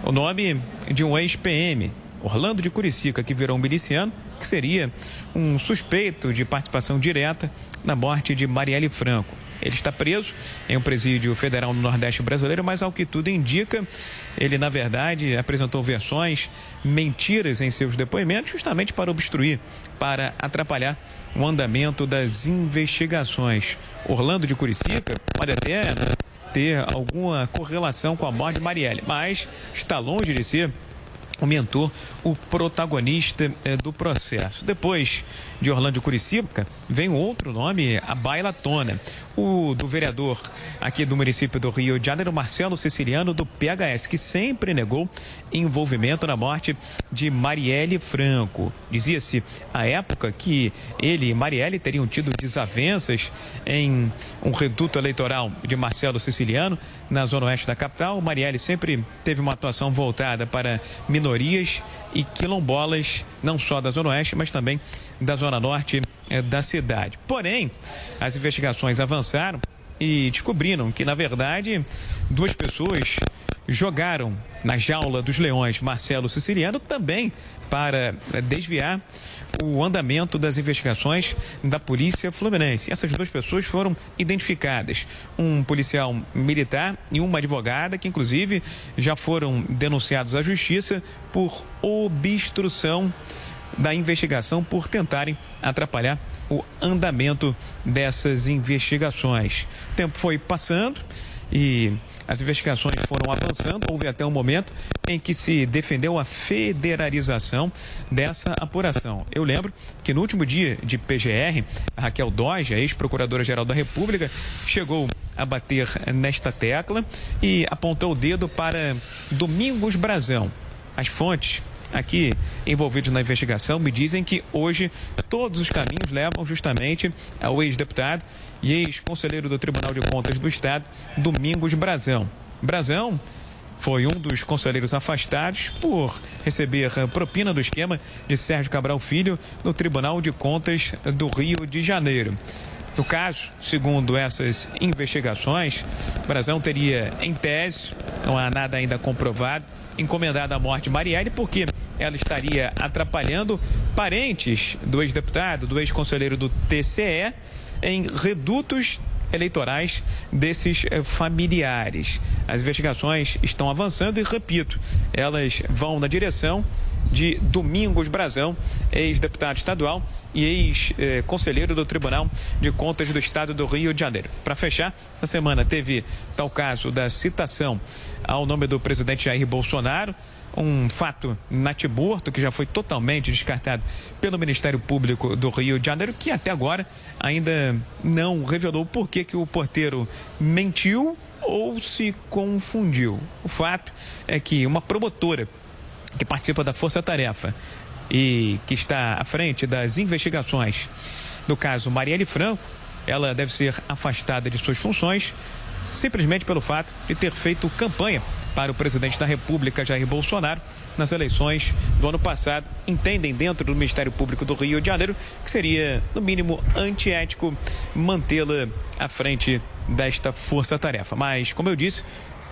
o nome de um ex-PM, Orlando de Curicica, que virou um miliciano, que seria um suspeito de participação direta na morte de Marielle Franco. Ele está preso em um presídio federal no Nordeste brasileiro, mas ao que tudo indica, ele na verdade apresentou versões, mentiras em seus depoimentos, justamente para obstruir, para atrapalhar o andamento das investigações. Orlando de Curicica pode até ter alguma correlação com a morte de Marielle, mas está longe de ser o mentor, o protagonista eh, do processo. Depois de Orlando Curicica, vem outro nome, a Baila Tona, o do vereador aqui do município do Rio de Janeiro, Marcelo Siciliano, do PHS, que sempre negou envolvimento na morte de Marielle Franco. Dizia-se à época que ele e Marielle teriam tido desavenças em um reduto eleitoral de Marcelo Siciliano, na zona oeste da capital. Marielle sempre teve uma atuação voltada para minorias e quilombolas, não só da zona oeste, mas também da zona norte eh, da cidade. Porém, as investigações avançaram e descobriram que, na verdade, duas pessoas jogaram na jaula dos leões Marcelo Siciliano também para eh, desviar o andamento das investigações da Polícia Fluminense. Essas duas pessoas foram identificadas: um policial militar e uma advogada, que inclusive já foram denunciados à Justiça por obstrução da investigação por tentarem atrapalhar o andamento dessas investigações. O tempo foi passando e as investigações foram avançando. Houve até um momento em que se defendeu a federalização dessa apuração. Eu lembro que no último dia de PGR, a Raquel Doge, a ex-procuradora-geral da República, chegou a bater nesta tecla e apontou o dedo para Domingos Brazão. As fontes aqui envolvidos na investigação me dizem que hoje todos os caminhos levam justamente ao ex-deputado e ex-conselheiro do Tribunal de Contas do Estado, Domingos Brazão. Brazão foi um dos conselheiros afastados por receber propina do esquema de Sérgio Cabral Filho no Tribunal de Contas do Rio de Janeiro. No caso, segundo essas investigações, Brazão teria, em tese, não há nada ainda comprovado, encomendado a morte de Marielle porque ela estaria atrapalhando parentes do ex-deputado, do ex-conselheiro do TCE, em redutos eleitorais desses eh, familiares. As investigações estão avançando e, repito, elas vão na direção de Domingos Brazão, ex-deputado estadual e ex-conselheiro do Tribunal de Contas do Estado do Rio de Janeiro. Para fechar, essa semana teve tal caso da citação ao nome do presidente Jair Bolsonaro um fato natiborto que já foi totalmente descartado pelo Ministério Público do Rio de Janeiro, que até agora ainda não revelou por que, que o porteiro mentiu ou se confundiu. O fato é que uma promotora que participa da Força Tarefa e que está à frente das investigações do caso Marielle Franco, ela deve ser afastada de suas funções simplesmente pelo fato de ter feito campanha para o presidente da República, Jair Bolsonaro, nas eleições do ano passado, entendem dentro do Ministério Público do Rio de Janeiro que seria, no mínimo, antiético mantê-la à frente desta força-tarefa. Mas, como eu disse,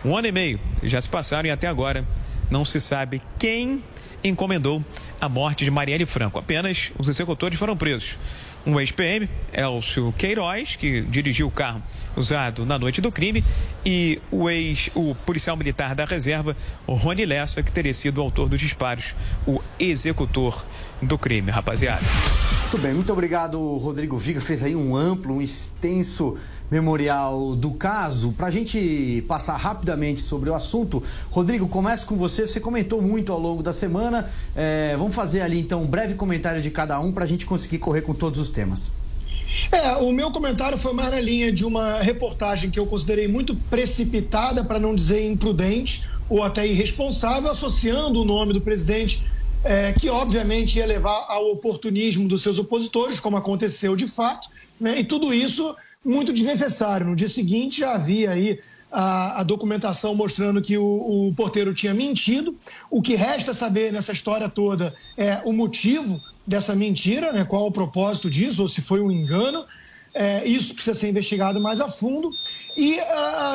um ano e meio já se passaram e até agora não se sabe quem encomendou a morte de Marielle Franco. Apenas os executores foram presos um ex-PM, Elcio Queiroz, que dirigiu o carro usado na noite do crime, e o ex, o policial militar da reserva, Rony Lessa, que teria sido o autor dos disparos, o executor do crime, rapaziada. Muito bem, muito obrigado, Rodrigo Viga. Fez aí um amplo, um extenso memorial do caso. Para a gente passar rapidamente sobre o assunto, Rodrigo, começo com você. Você comentou muito ao longo da semana. É, vamos fazer ali então um breve comentário de cada um para a gente conseguir correr com todos os temas. É, o meu comentário foi mais na linha de uma reportagem que eu considerei muito precipitada, para não dizer imprudente ou até irresponsável, associando o nome do presidente, é, que obviamente ia levar ao oportunismo dos seus opositores, como aconteceu de fato, né? e tudo isso muito desnecessário. No dia seguinte já havia aí a, a documentação mostrando que o, o, porteiro tinha mentido. O que resta saber nessa história toda é o motivo dessa mentira, né? qual o propósito disso, ou se foi um engano. É, isso precisa ser investigado mais a fundo. E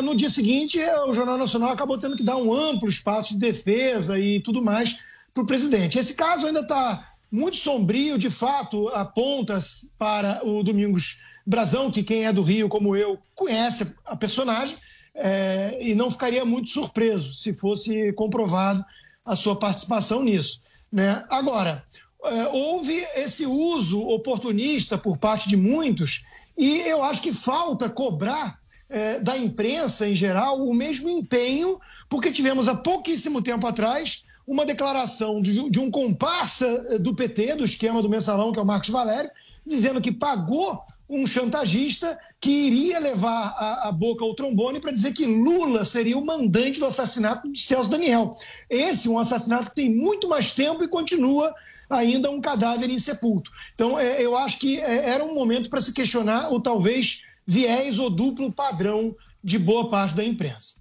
no dia seguinte, o Jornal Nacional acabou tendo que dar um amplo espaço de defesa e tudo mais para o presidente. Esse caso ainda está muito sombrio, de fato, aponta para o Domingos Brazão, que quem é do Rio, como eu, conhece a personagem, é, e não ficaria muito surpreso se fosse comprovado a sua participação nisso. Né? Agora, é, houve esse uso oportunista por parte de muitos, e eu acho que falta cobrar é, da imprensa em geral o mesmo empenho, porque tivemos há pouquíssimo tempo atrás uma declaração de, de um comparsa do PT, do esquema do mensalão, que é o Marcos Valério, dizendo que pagou um chantagista que iria levar a, a boca ao trombone para dizer que Lula seria o mandante do assassinato de Celso Daniel. Esse é um assassinato que tem muito mais tempo e continua ainda um cadáver insepulto. Então, é, eu acho que é, era um momento para se questionar o talvez viés ou duplo padrão de boa parte da imprensa.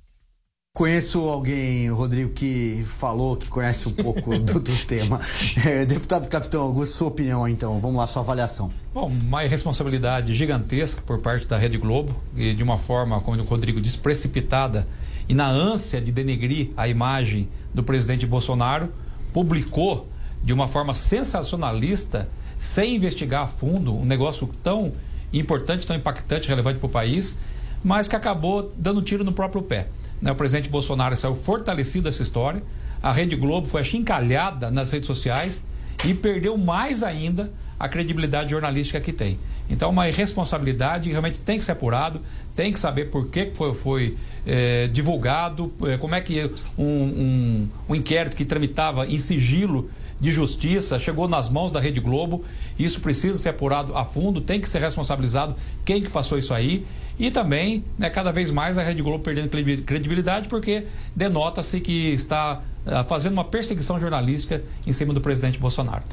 Conheço alguém, Rodrigo, que falou que conhece um pouco do, do tema. É, deputado Capitão Augusto, sua opinião então, vamos lá, sua avaliação. Bom, uma irresponsabilidade gigantesca por parte da Rede Globo, e de uma forma, como o Rodrigo disse, precipitada e na ânsia de denegrir a imagem do presidente Bolsonaro, publicou de uma forma sensacionalista, sem investigar a fundo, um negócio tão importante, tão impactante, relevante para o país, mas que acabou dando tiro no próprio pé. Né? O presidente Bolsonaro saiu fortalecido dessa história. A Rede Globo foi achincalhada nas redes sociais e perdeu mais ainda a credibilidade jornalística que tem. Então, uma irresponsabilidade realmente tem que ser apurado, tem que saber por que foi, foi é, divulgado, é, como é que um, um, um inquérito que tramitava em sigilo de justiça chegou nas mãos da Rede Globo. Isso precisa ser apurado a fundo, tem que ser responsabilizado quem que passou isso aí. E também, né, cada vez mais a Rede Globo perdendo credibilidade porque denota-se que está uh, fazendo uma perseguição jornalística em cima do presidente Bolsonaro.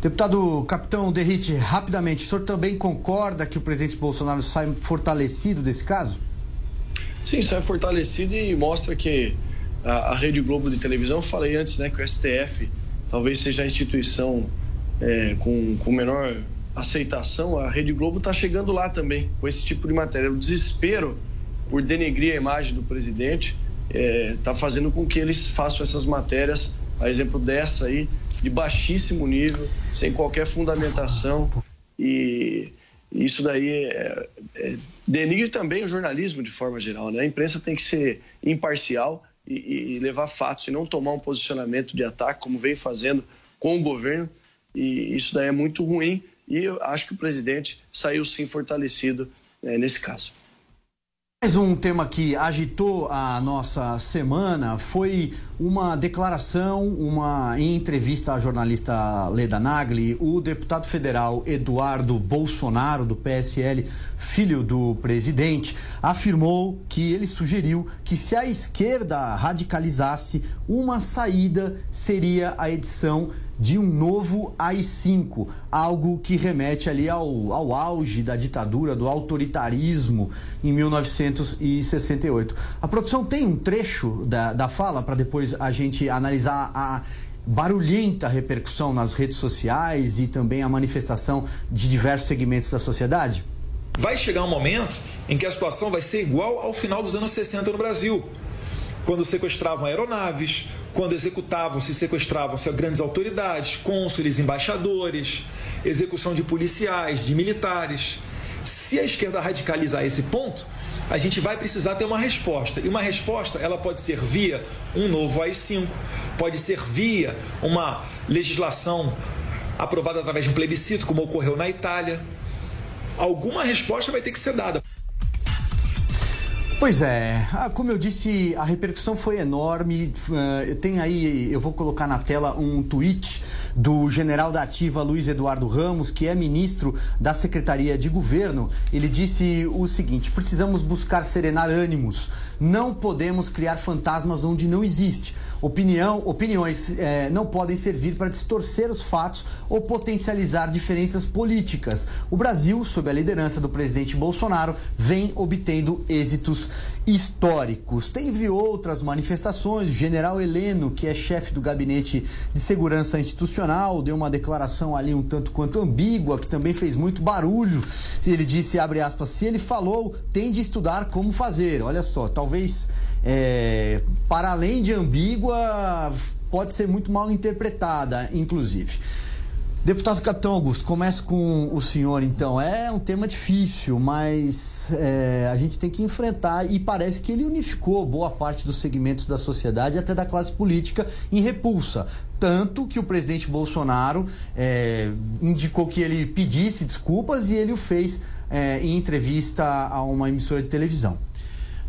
Deputado Capitão Derrite, rapidamente, o senhor também concorda que o presidente Bolsonaro sai fortalecido desse caso? Sim, sai fortalecido e mostra que a, a Rede Globo de televisão, falei antes, né, que o STF talvez seja a instituição é, com, com menor aceitação, a Rede Globo está chegando lá também com esse tipo de matéria. O desespero por denegrir a imagem do presidente está é, tá fazendo com que eles façam essas matérias, a exemplo dessa aí, de baixíssimo nível, sem qualquer fundamentação. E isso daí é, é, denigre também o jornalismo de forma geral. Né? A imprensa tem que ser imparcial e, e levar fatos e não tomar um posicionamento de ataque, como vem fazendo com o governo. E isso daí é muito ruim e eu acho que o presidente saiu sim fortalecido né, nesse caso. Mais um tema que agitou a nossa semana foi uma declaração, uma entrevista à jornalista Leda Nagli, o deputado federal Eduardo Bolsonaro do PSL, filho do presidente, afirmou que ele sugeriu que se a esquerda radicalizasse, uma saída seria a edição de um novo AI-5, algo que remete ali ao, ao auge da ditadura, do autoritarismo em 1968. A produção tem um trecho da, da fala para depois a gente analisar a barulhenta repercussão nas redes sociais e também a manifestação de diversos segmentos da sociedade? Vai chegar um momento em que a situação vai ser igual ao final dos anos 60 no Brasil, quando sequestravam aeronaves, quando executavam, se sequestravam-se grandes autoridades, cônsules, embaixadores, execução de policiais, de militares. Se a esquerda radicalizar esse ponto, a gente vai precisar ter uma resposta. E uma resposta, ela pode ser via um novo AI-5, pode ser via uma legislação aprovada através de um plebiscito, como ocorreu na Itália. Alguma resposta vai ter que ser dada. Pois é, ah, como eu disse, a repercussão foi enorme. Uh, tem aí, eu vou colocar na tela um tweet do general da Ativa Luiz Eduardo Ramos, que é ministro da Secretaria de Governo. Ele disse o seguinte: precisamos buscar serenar ânimos. Não podemos criar fantasmas onde não existe. Opinião, opiniões é, não podem servir para distorcer os fatos ou potencializar diferenças políticas. O Brasil, sob a liderança do presidente Bolsonaro, vem obtendo êxitos históricos. Teve outras manifestações. O general Heleno, que é chefe do Gabinete de Segurança Institucional, deu uma declaração ali um tanto quanto ambígua, que também fez muito barulho. Ele disse, abre aspas, se ele falou, tem de estudar como fazer. Olha só, talvez é, para além de ambígua, pode ser muito mal interpretada, inclusive. Deputado Capitão Augusto, começo com o senhor então. É um tema difícil, mas é, a gente tem que enfrentar e parece que ele unificou boa parte dos segmentos da sociedade, até da classe política, em repulsa. Tanto que o presidente Bolsonaro é, indicou que ele pedisse desculpas e ele o fez é, em entrevista a uma emissora de televisão.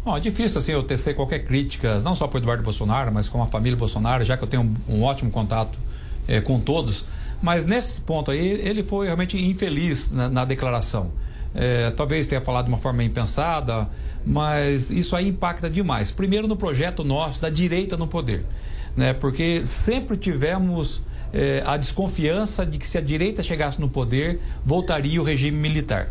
Bom, é difícil assim eu tecer qualquer crítica, não só para o Eduardo Bolsonaro, mas com a família Bolsonaro, já que eu tenho um, um ótimo contato é, com todos. Mas nesse ponto aí, ele foi realmente infeliz na, na declaração. É, talvez tenha falado de uma forma impensada, mas isso aí impacta demais. Primeiro no projeto nosso da direita no poder, né? Porque sempre tivemos é, a desconfiança de que se a direita chegasse no poder, voltaria o regime militar.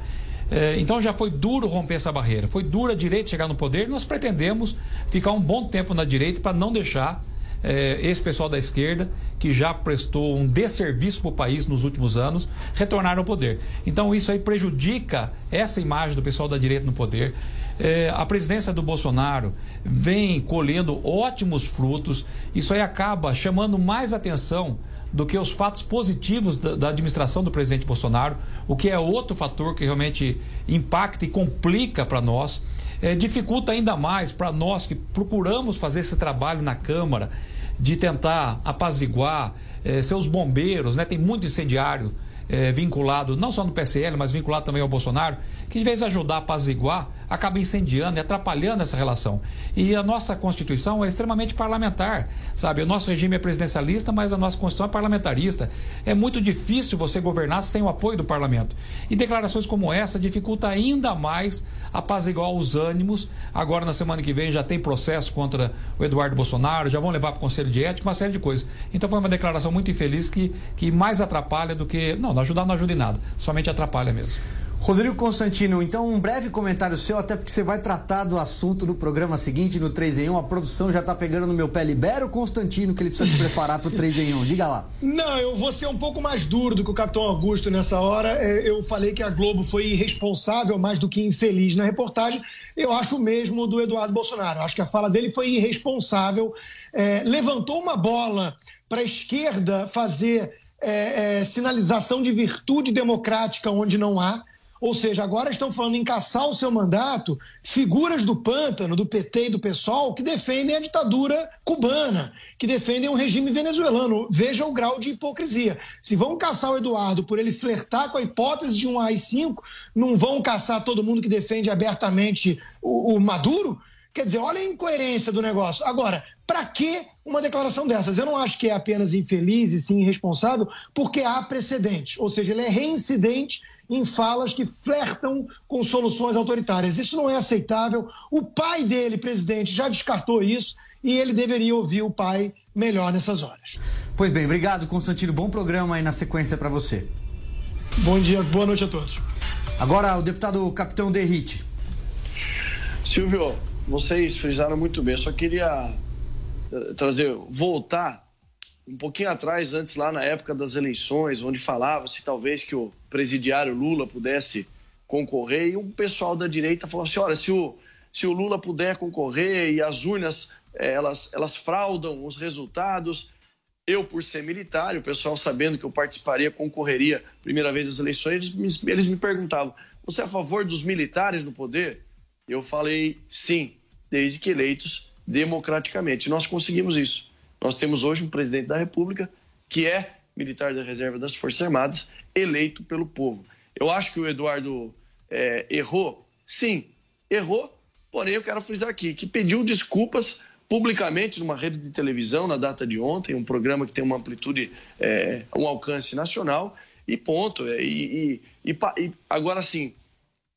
É, então já foi duro romper essa barreira. Foi duro a direita chegar no poder. Nós pretendemos ficar um bom tempo na direita para não deixar é, esse pessoal da esquerda, que já prestou um desserviço para o país nos últimos anos, retornar ao poder. Então isso aí prejudica essa imagem do pessoal da direita no poder. É, a presidência do Bolsonaro vem colhendo ótimos frutos. Isso aí acaba chamando mais atenção do que os fatos positivos da, da, administração do presidente Bolsonaro, o que é outro fator que realmente impacta e complica para nós. É, dificulta ainda mais para nós que procuramos fazer esse trabalho na Câmara de tentar apaziguar é, seus bombeiros, né? Tem muito incendiário é, vinculado não só no PSL, mas vinculado também ao Bolsonaro, que em vez de ajudar a apaziguar, acaba incendiando e atrapalhando essa relação. E a nossa Constituição é extremamente parlamentar, sabe? O nosso regime é presidencialista, mas a nossa Constituição é parlamentarista. É muito difícil você governar sem o apoio do parlamento. E declarações como essa dificulta ainda mais apaziguar os ânimos. Agora, na semana que vem, já tem processo contra o Eduardo Bolsonaro, já vão levar para o Conselho de Ética, uma série de coisas. Então foi uma declaração muito infeliz que, que mais atrapalha do que. Não, não ajudar não ajuda em nada, somente atrapalha mesmo. Rodrigo Constantino, então um breve comentário seu, até porque você vai tratar do assunto no programa seguinte, no 3 em 1. A produção já está pegando no meu pé. Libera o Constantino, que ele precisa se preparar para o 3 em 1. Diga lá. Não, eu vou ser um pouco mais duro do que o Capitão Augusto nessa hora. É, eu falei que a Globo foi irresponsável, mais do que infeliz na reportagem. Eu acho o mesmo do Eduardo Bolsonaro. Acho que a fala dele foi irresponsável. É, levantou uma bola para a esquerda fazer é, é, sinalização de virtude democrática onde não há. Ou seja, agora estão falando em caçar o seu mandato figuras do pântano, do PT e do PSOL, que defendem a ditadura cubana, que defendem um regime venezuelano. Veja o grau de hipocrisia. Se vão caçar o Eduardo por ele flertar com a hipótese de um AI-5, não vão caçar todo mundo que defende abertamente o, o Maduro? Quer dizer, olha a incoerência do negócio. Agora, Para que uma declaração dessas? Eu não acho que é apenas infeliz e sim irresponsável, porque há precedentes, ou seja, ele é reincidente em falas que flertam com soluções autoritárias. Isso não é aceitável. O pai dele, presidente, já descartou isso e ele deveria ouvir o pai melhor nessas horas. Pois bem, obrigado, Constantino. Bom programa aí na sequência para você. Bom dia, boa noite a todos. Agora, o deputado Capitão Derrite. Silvio, vocês frisaram muito bem. Eu só queria eh, trazer, voltar um pouquinho atrás, antes lá na época das eleições, onde falava-se talvez que o presidiário Lula pudesse concorrer, e um pessoal da direita falou assim: olha, se o, se o Lula puder concorrer e as urnas eh, elas, elas fraudam os resultados, eu, por ser militar, o pessoal sabendo que eu participaria, concorreria primeira vez às eleições, eles me, eles me perguntavam: você é a favor dos militares no poder? Eu falei sim, desde que eleitos democraticamente. Nós conseguimos isso. Nós temos hoje um presidente da República que é militar da reserva das Forças Armadas, eleito pelo povo. Eu acho que o Eduardo é, errou. Sim, errou. Porém, eu quero frisar aqui que pediu desculpas publicamente numa rede de televisão na data de ontem, um programa que tem uma amplitude, é, um alcance nacional, e ponto. É, e, e, e, e agora sim,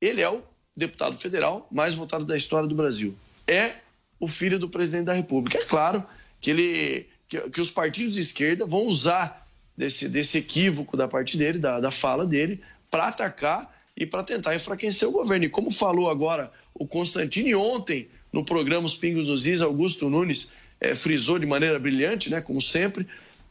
ele é o deputado federal mais votado da história do Brasil. É o filho do presidente da República. É claro que, ele, que, que os partidos de esquerda vão usar desse, desse equívoco da parte dele, da, da fala dele, para atacar e para tentar enfraquecer o governo. E como falou agora o Constantino, e ontem no programa Os Pingos nos Is, Augusto Nunes é, frisou de maneira brilhante, né, como sempre,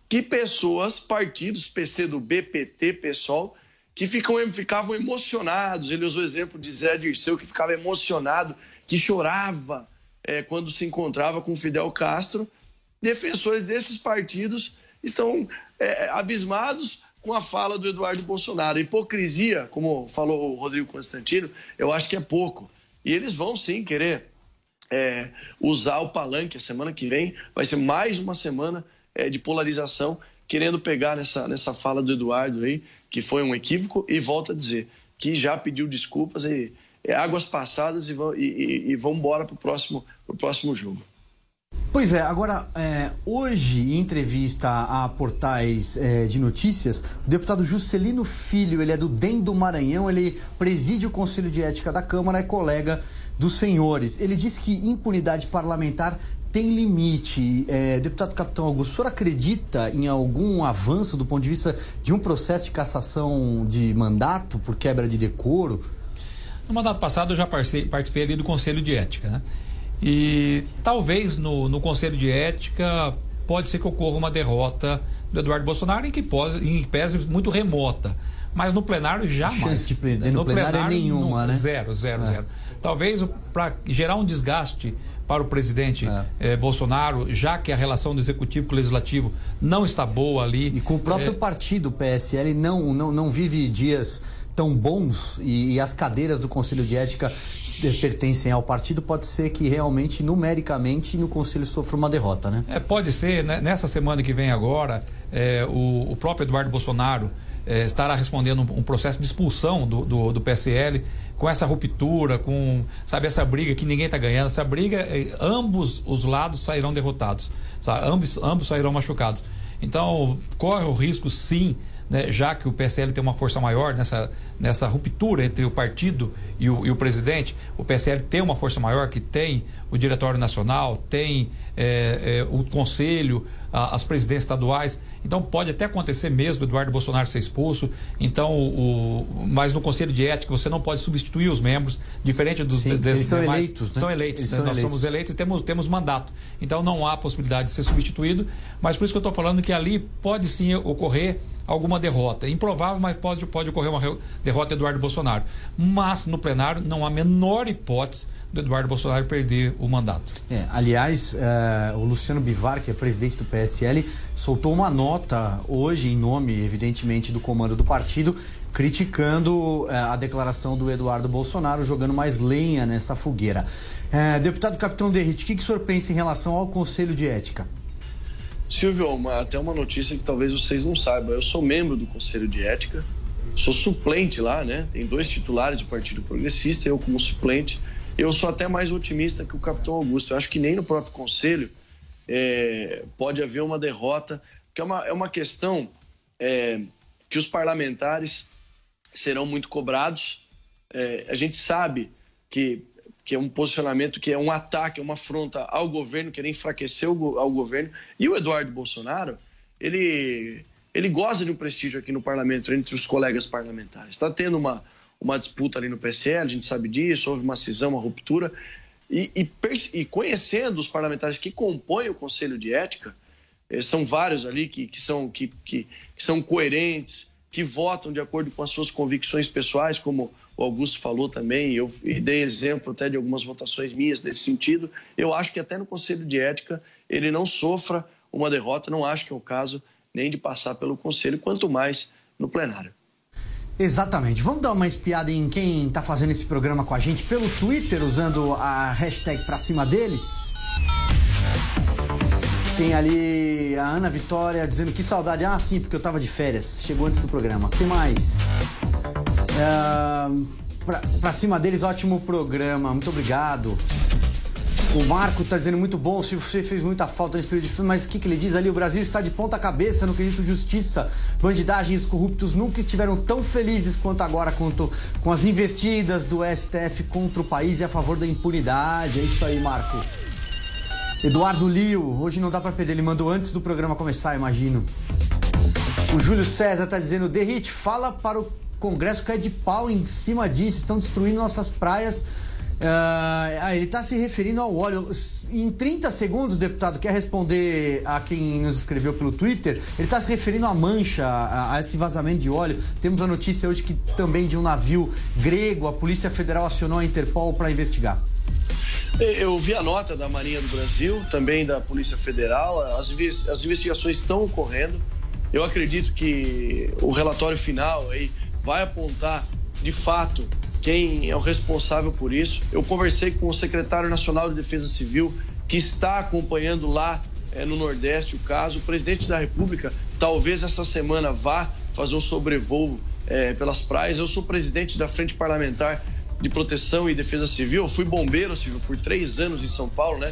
que pessoas, partidos, PC do BPT, PSOL, que ficam, ficavam emocionados. Ele usou o exemplo de Zé Dirceu, que ficava emocionado, que chorava é, quando se encontrava com Fidel Castro. Defensores desses partidos estão é, abismados com a fala do Eduardo Bolsonaro. Hipocrisia, como falou o Rodrigo Constantino, eu acho que é pouco. E eles vão sim querer é, usar o palanque a semana que vem. Vai ser mais uma semana é, de polarização, querendo pegar nessa, nessa fala do Eduardo aí, que foi um equívoco, e volta a dizer que já pediu desculpas e é, águas passadas e, e, e, e vamos embora para o próximo, pro próximo jogo. Pois é, agora, é, hoje, em entrevista a portais é, de notícias, o deputado Juscelino Filho, ele é do DEM do Maranhão, ele preside o Conselho de Ética da Câmara, é colega dos senhores. Ele disse que impunidade parlamentar tem limite. É, deputado Capitão Augusto, o senhor acredita em algum avanço do ponto de vista de um processo de cassação de mandato por quebra de decoro? No mandato passado eu já participei, participei ali do Conselho de Ética, né? E talvez no, no Conselho de Ética pode ser que ocorra uma derrota do Eduardo Bolsonaro em que pose, em pese muito remota. Mas no plenário jamais. Chance de prender no, no plenário, plenário é nenhuma, no, né? Zero, zero, é. zero. Talvez para gerar um desgaste para o presidente é. eh, Bolsonaro, já que a relação do executivo com o legislativo não está boa ali. E com o próprio é... partido, o PSL, não, não, não vive dias tão bons e, e, as cadeiras do Conselho de Ética pertencem ao partido, pode ser que realmente, numericamente, no Conselho sofra uma derrota, né? É, pode ser. Né? Nessa semana que vem agora, é, o, o próprio Eduardo Bolsonaro é, estará respondendo um, um, processo de expulsão do, do, do, PSL com essa ruptura, com sabe essa briga que ninguém está ganhando, essa briga é, ambos os lados sairão derrotados, sabe? ambos ambos sairão machucados. Então corre o risco sim né, já que o PSL tem uma força maior nessa, nessa ruptura entre o partido e o, e o presidente, o PSL tem uma força maior que tem o Diretório Nacional, tem é, é, o Conselho, a, as presidências estaduais. Então pode até acontecer mesmo o Eduardo Bolsonaro ser expulso. Então, o, mas no Conselho de Ética você não pode substituir os membros, diferente dos Sim, desses eles são demais, eleitos, né? São eleitos. Né? São Nós eleitos. somos eleitos e temos, temos mandato. Então não há possibilidade de ser substituído. Mas por isso que eu estou falando que ali pode sim ocorrer alguma derrota. Improvável, mas pode, pode ocorrer uma derrota de Eduardo Bolsonaro. Mas no plenário não há a menor hipótese do Eduardo Bolsonaro perder o mandato. É, aliás, uh, o Luciano Bivar, que é presidente do PSL, soltou uma nota hoje, em nome, evidentemente, do comando do partido, criticando uh, a declaração do Eduardo Bolsonaro, jogando mais lenha nessa fogueira. Uh, deputado Capitão Derrite, o que, que o senhor pensa em relação ao Conselho de Ética? Silvio, uma, até uma notícia que talvez vocês não saibam. Eu sou membro do Conselho de Ética, sou suplente lá, né? Tem dois titulares do Partido Progressista, eu como suplente. Eu sou até mais otimista que o capitão Augusto. Eu acho que nem no próprio conselho é, pode haver uma derrota, que é uma, é uma questão é, que os parlamentares serão muito cobrados. É, a gente sabe que, que é um posicionamento que é um ataque, uma afronta ao governo, querer enfraquecer o, ao governo. E o Eduardo Bolsonaro, ele, ele goza de um prestígio aqui no parlamento, entre os colegas parlamentares. Está tendo uma, uma disputa ali no PSL, a gente sabe disso, houve uma cisão, uma ruptura. E, e, e, conhecendo os parlamentares que compõem o Conselho de Ética, eh, são vários ali que, que, são, que, que, que, são coerentes, que votam de acordo com as suas convicções pessoais, como o Augusto falou também, eu dei exemplo até de algumas votações minhas nesse sentido. Eu acho que até no Conselho de Ética ele não sofra uma derrota, não acho que é o caso nem de passar pelo Conselho, quanto mais no plenário. Exatamente. Vamos dar uma espiada em quem está fazendo esse programa com a gente pelo Twitter, usando a hashtag pra cima deles. Tem ali a Ana Vitória dizendo que saudade. Ah, sim, porque eu tava de férias. Chegou antes do programa. Tem mais. Uh, pra, pra cima deles, ótimo programa. Muito obrigado. O Marco está dizendo muito bom, se você fez muita falta nesse período de filme, mas o que, que ele diz ali? O Brasil está de ponta cabeça no quesito justiça. Bandidagens corruptos nunca estiveram tão felizes quanto agora quanto com as investidas do STF contra o país e a favor da impunidade. É isso aí, Marco. Eduardo Lio, hoje não dá para perder, ele mandou antes do programa começar, imagino. O Júlio César está dizendo: Derrite, fala para o Congresso cair de pau em cima disso, estão destruindo nossas praias Uh, ele está se referindo ao óleo. Em 30 segundos, deputado, quer responder a quem nos escreveu pelo Twitter? Ele está se referindo à mancha, a, a, esse vazamento de óleo. Temos a notícia hoje que também de um navio grego, a Polícia Federal acionou a Interpol para investigar. Eu vi a nota da Marinha do Brasil, também da Polícia Federal. As, as investigações estão ocorrendo. Eu acredito que o relatório final aí vai apontar de fato quem é o responsável por isso. Eu conversei com o secretário nacional de Defesa Civil, que está acompanhando lá é, no Nordeste o caso. O presidente da República talvez essa semana vá fazer um sobrevoo é, pelas praias. Eu sou presidente da Frente Parlamentar de Proteção e Defesa Civil. Eu fui bombeiro civil por três anos em São Paulo, né?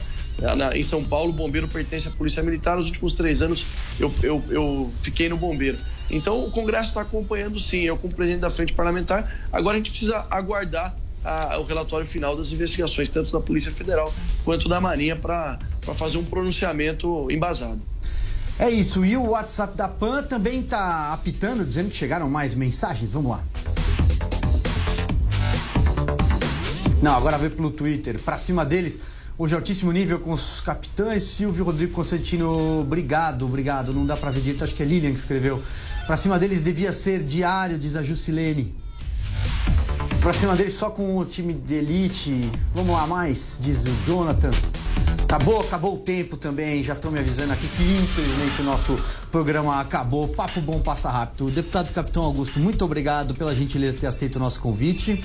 Na, em São Paulo, o bombeiro pertence à Polícia Militar. Nos últimos três anos, eu, eu, eu fiquei no bombeiro. Então o Congresso está acompanhando sim, eu como presidente da frente parlamentar. Agora a gente precisa aguardar a, o relatório final das investigações, tanto da Polícia Federal quanto da Marinha, para fazer um pronunciamento embasado. É isso, e o WhatsApp da PAN também está apitando, dizendo que chegaram mais mensagens. Vamos lá. Não, agora vem pelo Twitter. Para cima deles, hoje altíssimo nível com os capitães Silvio Rodrigo Constantino. Obrigado, obrigado. Não dá para ver direito, acho que é Lilian que escreveu. Pra cima deles devia ser diário, diz a Jusilene. Pra cima deles só com o time de elite. Vamos lá, mais, diz o Jonathan. Acabou, acabou o tempo também. Já estão me avisando aqui que infelizmente o nosso programa acabou. Papo bom passa rápido. Deputado Capitão Augusto, muito obrigado pela gentileza de ter aceito o nosso convite.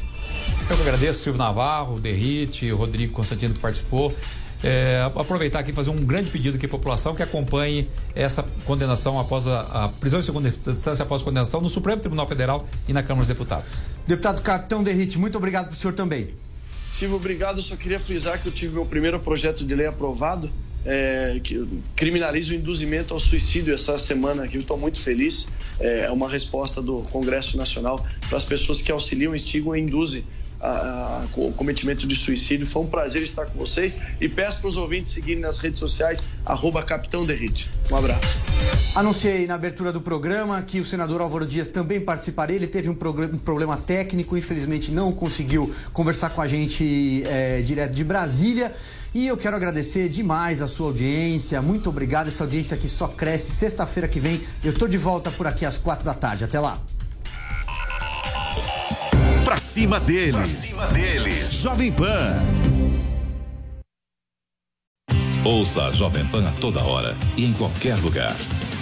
Eu que agradeço, Silvio Navarro, Derrite, o Rodrigo Constantino que participou. É, aproveitar aqui e fazer um grande pedido aqui à população que acompanhe essa condenação após a, a, prisão em segunda instância após a condenação no Supremo Tribunal Federal e na Câmara dos Deputados. Deputado Capitão Derrite, muito obrigado para o senhor também. Silvio, obrigado. Eu só queria frisar que eu tive meu primeiro projeto de lei aprovado, é, que criminaliza o induzimento ao suicídio essa semana, que eu estou muito feliz. É, é uma resposta do Congresso Nacional para as pessoas que auxiliam, instigam e induzem a, o cometimento de suicídio. Foi um prazer estar com vocês e peço para os ouvintes seguirem nas redes sociais, arroba Capitão Derrite. Um abraço. Anunciei na abertura do programa que o senador Álvaro Dias também participaria. Ele teve um, um problema técnico, infelizmente não conseguiu conversar com a gente é, direto de Brasília. E eu quero agradecer demais a sua audiência. Muito obrigado. Essa audiência aqui só cresce. Sexta-feira que vem eu tô de volta por aqui às quatro da tarde. Até lá. Pra cima deles. Pra cima deles. Jovem Pan. Ouça a Jovem Pan a toda hora e em qualquer lugar.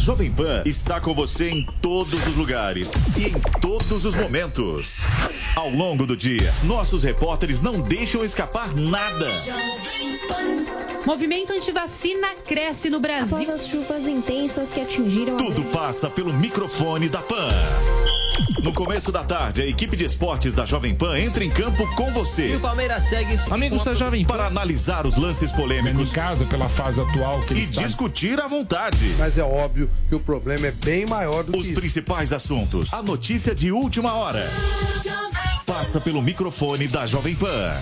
Jovem Pan está com você em todos os lugares e em todos os momentos. Ao longo do dia, nossos repórteres não deixam escapar nada. Movimento antivacina cresce no Brasil. Após as chuvas intensas que atingiram. Tudo passa pelo microfone da Pan. No começo da tarde, a equipe de esportes da Jovem Pan entra em campo com você. E o Palmeiras segue Amigos da Jovem Pan. Para analisar os lances polêmicos. Em casa, pela fase atual que E discutir à vontade. Mas é óbvio que o problema é bem maior do Os que principais assuntos. A notícia de última hora. Passa pelo microfone da Jovem Pan.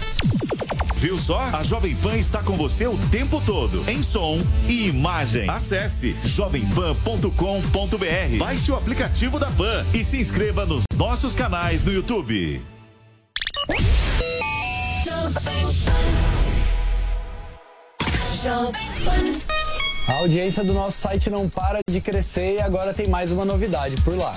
Viu só? A Jovem Pan está com você o tempo todo, em som e imagem. Acesse jovempan.com.br. Baixe o aplicativo da Pan e se inscreva nos nossos canais no YouTube. A audiência do nosso site não para de crescer e agora tem mais uma novidade por lá.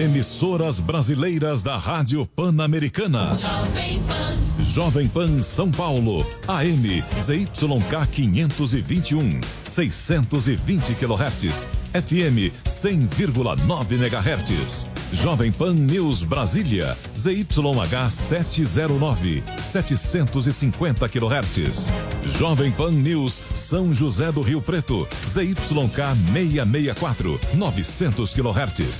Emissoras brasileiras da Rádio Pan-Americana. Jovem Pan. Jovem Pan São Paulo, AM ZYK 521, 620 kHz, FM 100,9 MHz. Jovem Pan News Brasília, ZYH 709, 750 kHz. Jovem Pan News São José do Rio Preto, ZYK 664, 900 kHz.